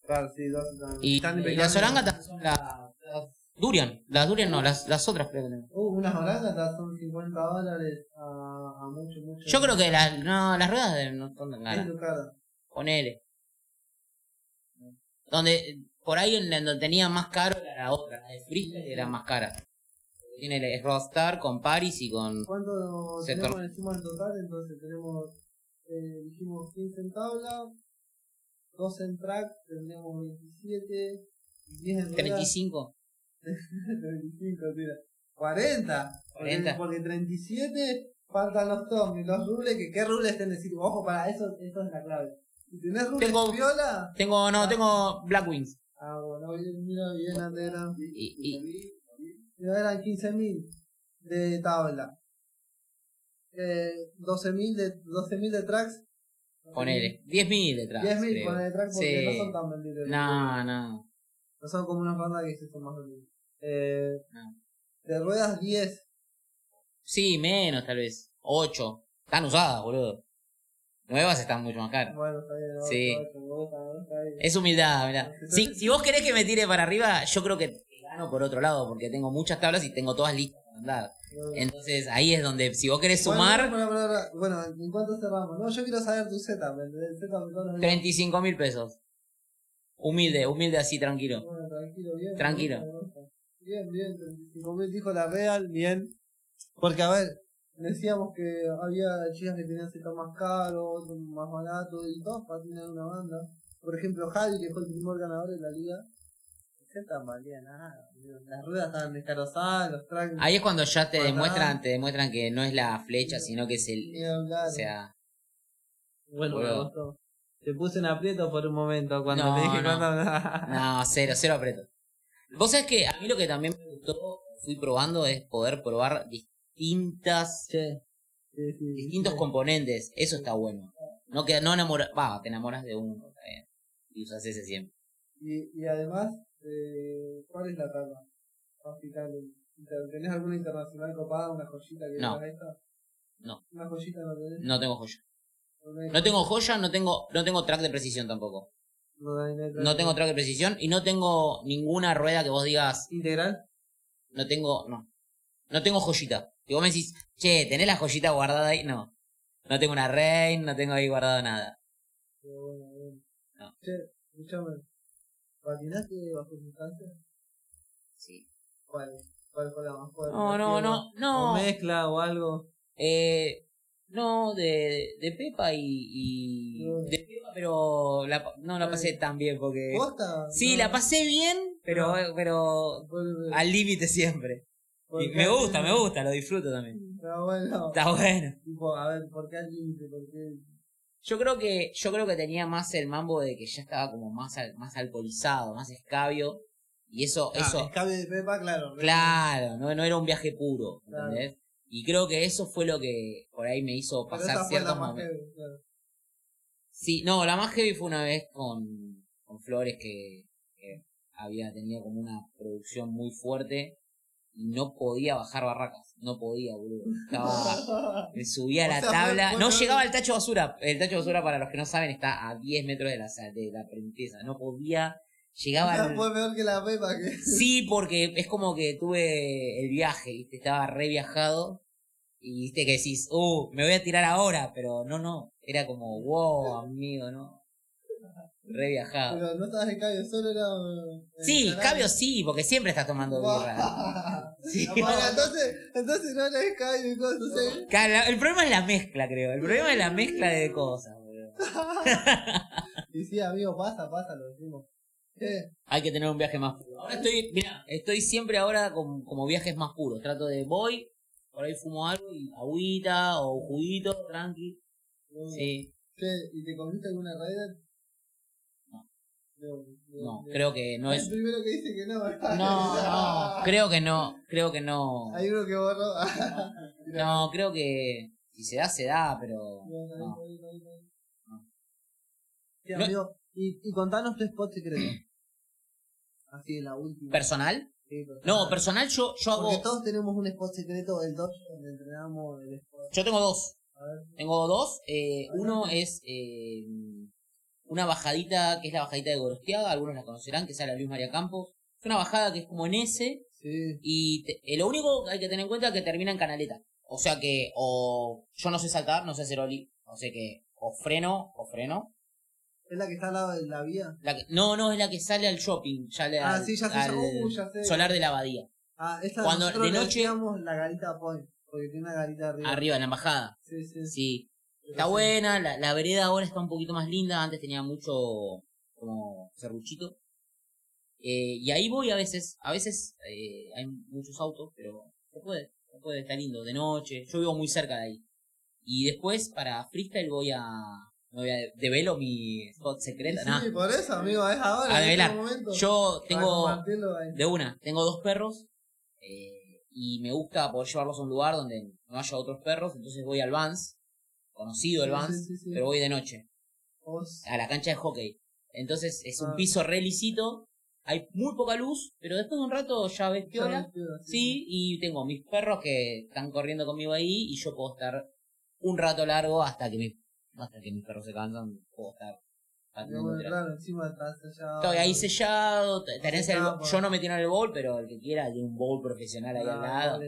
Claro, sí, 12 también. Y, Están y la. Soranga también son las. las Durian. Las Durian no, las, las otras creo que tengo. Uh, unas orangas son 50 dólares a, a mucho, mucho. Yo creo que las, no, las ruedas de- no son tan caras. Ponele. Donde, por ahí en donde tenía más caro era la otra, la de Freestyle era más cara. Tiene el Rockstar con Paris y con... ¿Cuánto tenemos en suma en total? Entonces tenemos, eh, dijimos 15 en tabla, 2 en track, tendríamos 27, 10 en ruedas, 35. [laughs] 35, tira. 40. Porque, 40. porque 37 Faltan los zombies, los rules, que qué rules tenés ojo, para eso, eso es la clave. Si tenés rules Tengo- viola, Tengo, no, tengo Black Wings. ah, bueno, mira bien, eran, Y, y- eran 15.000 de tabla. Eh, 12.000 de, 12.000 de tracks. ponele. 10.000 detrás. 10.000 creo. con el track porque Sí. no son tan vendibles. No, no. No son como unas bandas que se son más vendibles. Eh, de ruedas 10. Sí, menos tal vez. 8. Están usadas, boludo. Nuevas están mucho más caras. Bueno, está bien. Sí. está bien. Es humildad, mirá. Si, si vos querés que me tire para arriba, yo creo que gano por otro lado, porque tengo muchas tablas y tengo todas listas para andar. Entonces ahí es donde, si vos querés sumar, Bueno, bueno, bueno, bueno, ¿en cuánto cerramos? No, yo quiero saber tu Z, ¿me entendés? El Z me todos los días. 35 mil pesos. Humilde, humilde así, tranquilo. Bueno, tranquilo, bien. Tranquilo. Bien, bien, 35 mil dijo la Real, bien. Porque, a ver, decíamos que había chicas que tenían Z más caro, otros más baratos y todos para tener una banda. Por ejemplo, Javi, que fue el primer ganador de la liga. no valía nada. Las ruedas estaban descarozadas, los tracks. Ahí es cuando ya te demuestran, te demuestran que no es la flecha, sino que es el, o sea, Bueno, me Boludo. gustó. Te puse en aprieto por un momento cuando No, te dije no. cuando... no, cero, cero aprieto. Vos sabés que a mí lo que también me gustó, fui probando, es poder probar distintas, Che. Sí, sí, distintos componentes. Eso está bueno. No que no enamoras, va, te enamoras de uno, está bien. Y usas ese siempre. Y, y además, eh, ¿cuál es la tabla? Hospital. ¿Tenés alguna internacional copada, una joyita que No. esta? No. Una joyita no tenés. No tengo joya. No tengo joya, no tengo, no tengo track de precisión tampoco. no tengo track de precisión y no tengo ninguna rueda que vos digas, ¿Integral? no tengo, no. No tengo joyita. Y vos me decís, che, ¿tenés la joyita guardada ahí? No. No tengo una Rain, no tengo ahí guardado nada. Pero bueno, bueno. No. Che, escuchame. ¿Patinaste bajo sustancias? Sí. ¿Cuál? ¿Cuál fue la más fuerte? No, no, no, ¿O no. mezcla o algo? Eh, no, de, de Pepa y, y No. de Pepa, pero la, no la pasé tan bien porque ¿Posta? sí, No. la pasé bien, pero No. pero al límite siempre. Y me gusta, me gusta, lo disfruto también. Está bueno. Está bueno. Tipo, a ver, ¿por qué al límite? ¿Por qué? Yo creo que yo creo que tenía más el mambo de que ya estaba como más al- más alcoholizado, más escabio y eso Ah, eso escape de Pepa, claro. claro, no no era un viaje puro, Claro. Y creo que eso fue lo que por ahí me hizo pasar ciertos momentos. heavy, claro. Sí, no, la más heavy fue una vez con, con Flores que, que había tenido como una producción muy fuerte y no podía bajar barracas, no podía, boludo. Estaba, [laughs] me subía a O la sea, tabla, no llegaba al tacho basura. El tacho basura, para los que no saben, está a 10 metros de la, de la princesa. No podía, llegaba al... fue peor que la Pepa. Que... Sí, porque es como que tuve el viaje, ¿viste? Estaba re viajado. Y viste que decís, uh, me voy a tirar ahora, pero no, no. Era como, wow, amigo, ¿no? Re viajado. Pero no estabas en cabio, solo era. eh, Sí, cabio sí, porque siempre estás tomando birra. [laughs] Sí. Bueno, entonces, entonces no era escabio y cosas. Claro, El problema es la mezcla, creo. El problema es la mezcla de cosas, boludo. [laughs] Y sí, amigo, pasa, pasa, lo decimos. Eh, Hay que tener un viaje más puro. Ahora estoy, mira, estoy siempre ahora con como viajes más puros. Trato de voy, por ahí fumo algo y agüita o juguito, tranqui. Sí. che, ¿y te comiste alguna Raider? No. No, No, creo que no El es. primero que dice que no. No, no, creo que no, creo que no. Hay uno que borró. No, creo que si se da, se da, pero. No. Sí, No. amigo, y, y contanos tu spot secreto. Así de la última. ¿Personal? Sí, personal. No, personal yo, yo Porque hago. todos tenemos un spot secreto del dojo donde entrenamos el spot. Yo tengo dos. A ver. Tengo dos. Eh, uno es eh, una bajadita que es la bajadita de Gorostiaga, algunos la conocerán, que sale a Luis María Campos. Es una bajada que es como en S Sí. y te- eh, lo único que hay que tener en cuenta es que termina en canaleta. O sea que o yo no sé saltar, no sé hacer oli, o sea que o freno o freno. Es la que está al lado de la vía. La que- no, no, es la que sale al shopping, ya le, Ah, al, sí, ya sé, al ya- uh, ya sé. solar de la abadía. Ah, esta Cuando de noche- la garita point. Porque tiene una garita arriba. Arriba, en la embajada. Sí, sí. Sí. Pero Está sí. buena, la, la vereda ahora está un poquito más linda, antes tenía mucho como serruchito. Eh, y ahí voy a veces, a veces eh, hay muchos autos, pero se puede. puede estar lindo, de noche. Yo vivo muy cerca de ahí. Y después, para freestyle, voy a. Me voy a develo mi spot secreta. Sí, nah. por eso, amigo, es ahora. A este develar. momento. Yo tengo. De una, tengo dos perros. eh, y me gusta poder llevarlos a un lugar donde no haya otros perros. Entonces voy al Vans. Conocido el Vans. sí, sí, sí. Pero voy de noche. A la cancha de hockey. Entonces es un Ah. piso re lisito. Hay muy poca luz. Pero después de un rato ya ves ves, piola, Sí, y tengo mis perros que están corriendo conmigo ahí y yo puedo estar un rato largo hasta que mis, hasta que mis perros se cansan, puedo estar bueno, claro, encima estás allá. Estoy ahí sellado, te- tenés el, Sellado, yo no me tiro en el bowl, pero el que quiera tiene un bowl profesional ahí al lado.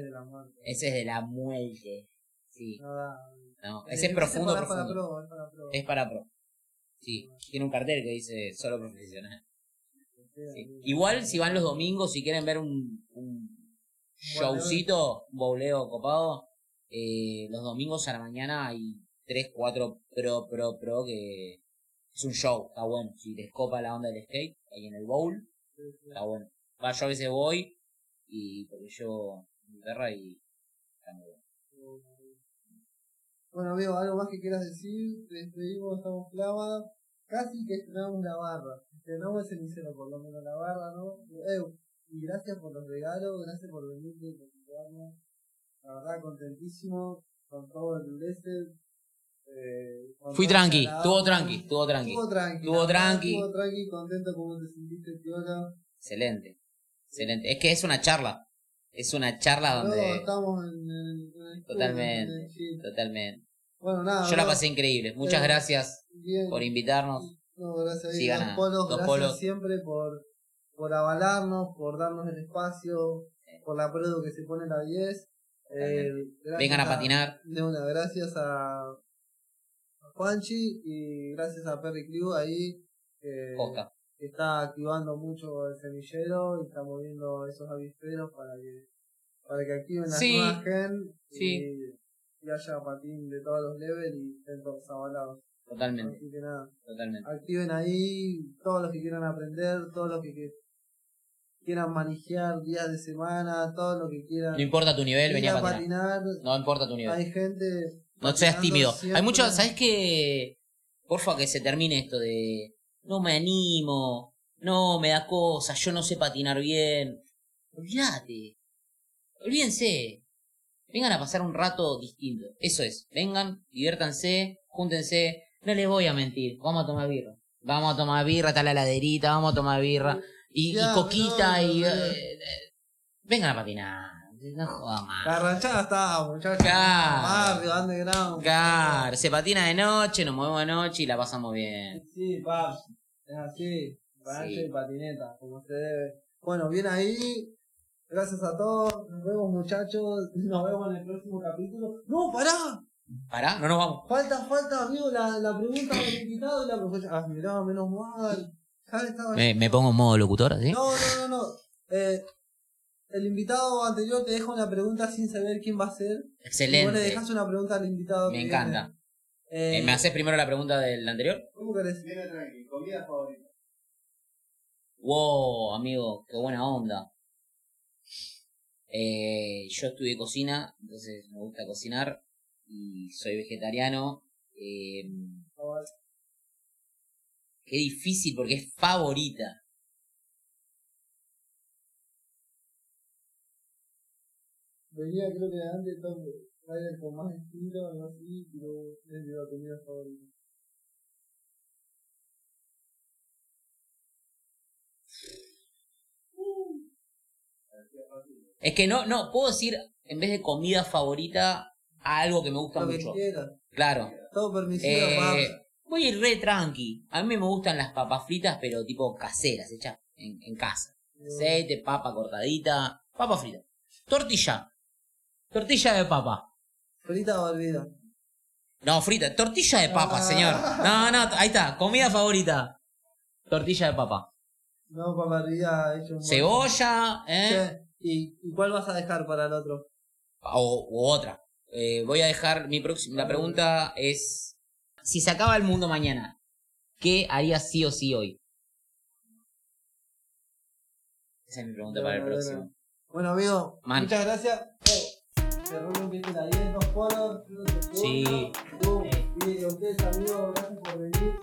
Ese es de la muerte. Sí, No Eh, ese es profundo, para, para profundo. pro, es para pro. Es para pro. Sí, tiene un cartel que dice solo profesional. Sí. Igual si van los domingos, si quieren ver un, un showcito, un bowleo copado, eh, los domingos a la mañana hay 3, 4 pro, pro, pro que es un show, está bueno. Si les copa la onda del skate, ahí en el bowl, está bueno. Va, yo a veces voy y porque yo mi perra y está muy bueno. Bueno, amigo, algo más que quieras decir. Te despedimos, estamos clava. Casi que estrenamos la barra. Estrenamos el cenicero, por lo menos la barra, ¿no? Eh, y gracias por los regalos, gracias por venir, por invitarnos. La verdad, contentísimo con todo el blessed. Eh, Fui tranqui, estuvo tranqui, estuvo tranqui. Estuvo tranqui. Estuvo tranqui. Estuvo tranqui, contento como te sentiste, Piola. Excelente, excelente. Es que es una charla, es una charla No, donde... estamos en, el- en Totalmente. en el chill. Totalmente. Bueno, nada. Yo la pasé increíble. Muchas Eh, gracias Bien. por invitarnos. No, gracias Dos a polos, Dos gracias Polos. siempre por, por avalarnos, por darnos el espacio, por la prueba que se pone la 10. Eh, Vengan a patinar. De una, gracias a Juanchi y gracias a Perry Crew ahí, que está activando mucho el semillero y está moviendo esos avisperos para que, para que activen las Sí. nuevas gen Sí. y, y haya patín de todos los levels y estén todos avalados. Totalmente, Así que nada totalmente. activen ahí todos los que quieran aprender, todos los que, que quieran manejar días de semana, todo lo que quieran No importa tu nivel, ir vení a a patinar. patinar. No importa tu nivel. Hay gente. No seas tímido. Hay muchos, ¿sabes qué? Porfa, que se termine esto de no me animo, no me da cosa, yo no sé patinar bien. Olvídate. Olvídense. Vengan a pasar un rato distinto. Eso es. Vengan, diviértanse, júntense. No les voy a mentir. Vamos a tomar birra. Vamos a tomar birra, está la laderita, vamos a tomar birra. Y, coquita no, y... no, no. eh, eh, vengan a patinar. No jodan más. La ranchada está, muchachos. Claro. Barrio, underground. Claro, se patina de noche, nos movemos de noche y la pasamos bien. Sí, pap. Es así. Rancho Sí. y patineta, como se debe. Bueno, bien ahí. Gracias a todos. Nos vemos, muchachos. [laughs] Nos vemos en el próximo capítulo. ¡No, pará! ¿Pará? No nos vamos. Falta, falta, amigo, la, la pregunta del invitado y la profesora. Ah, mirá, menos mal. Ya estaba ¿Me, me pongo en modo locutor, así? No, no, no, no. Eh, el invitado anterior te deja una pregunta sin saber quién va a ser. Y vos le Excelente. dejas una pregunta al invitado. Me que encanta. Eh, Eh, ¿Me haces primero la pregunta del anterior? ¿Cómo querés? Viene tranqui. Comida favorita. Wow, amigo, qué buena onda. Eh, yo estudié cocina, entonces me gusta cocinar y soy vegetariano. Eh, qué difícil porque es favorita. Venía, creo que antes trailer con más estilo, algo así, pero es la comida favorita. Es que no, no, puedo decir en vez de comida favorita algo que me gusta Lo que mucho. quieras. Claro. Todo permisivo, Eh, voy a ir re tranqui. A mí me gustan las papas fritas, pero tipo caseras, hechas en, en casa. Aceite, papa cortadita, papa frita. Tortilla. Tortilla de papa. Frita o hervida. No, frita. Tortilla de papa, Ah. señor. [laughs] No, no, ahí está. Comida favorita. Tortilla de papa. No, papa hervida hecho un Cebolla, ¿eh? Che, ¿y, ¿Y cuál vas a dejar para el otro? O, u otra. Eh, voy a dejar mi próxima. La pregunta es: si se acaba el mundo mañana, ¿qué harías sí o sí hoy? Esa es mi pregunta para el Bueno, próximo. Bueno, amigo, Man. muchas gracias. Que la 10, dos polos, Sí. Tú, Eh. y ustedes amigos, gracias por venir.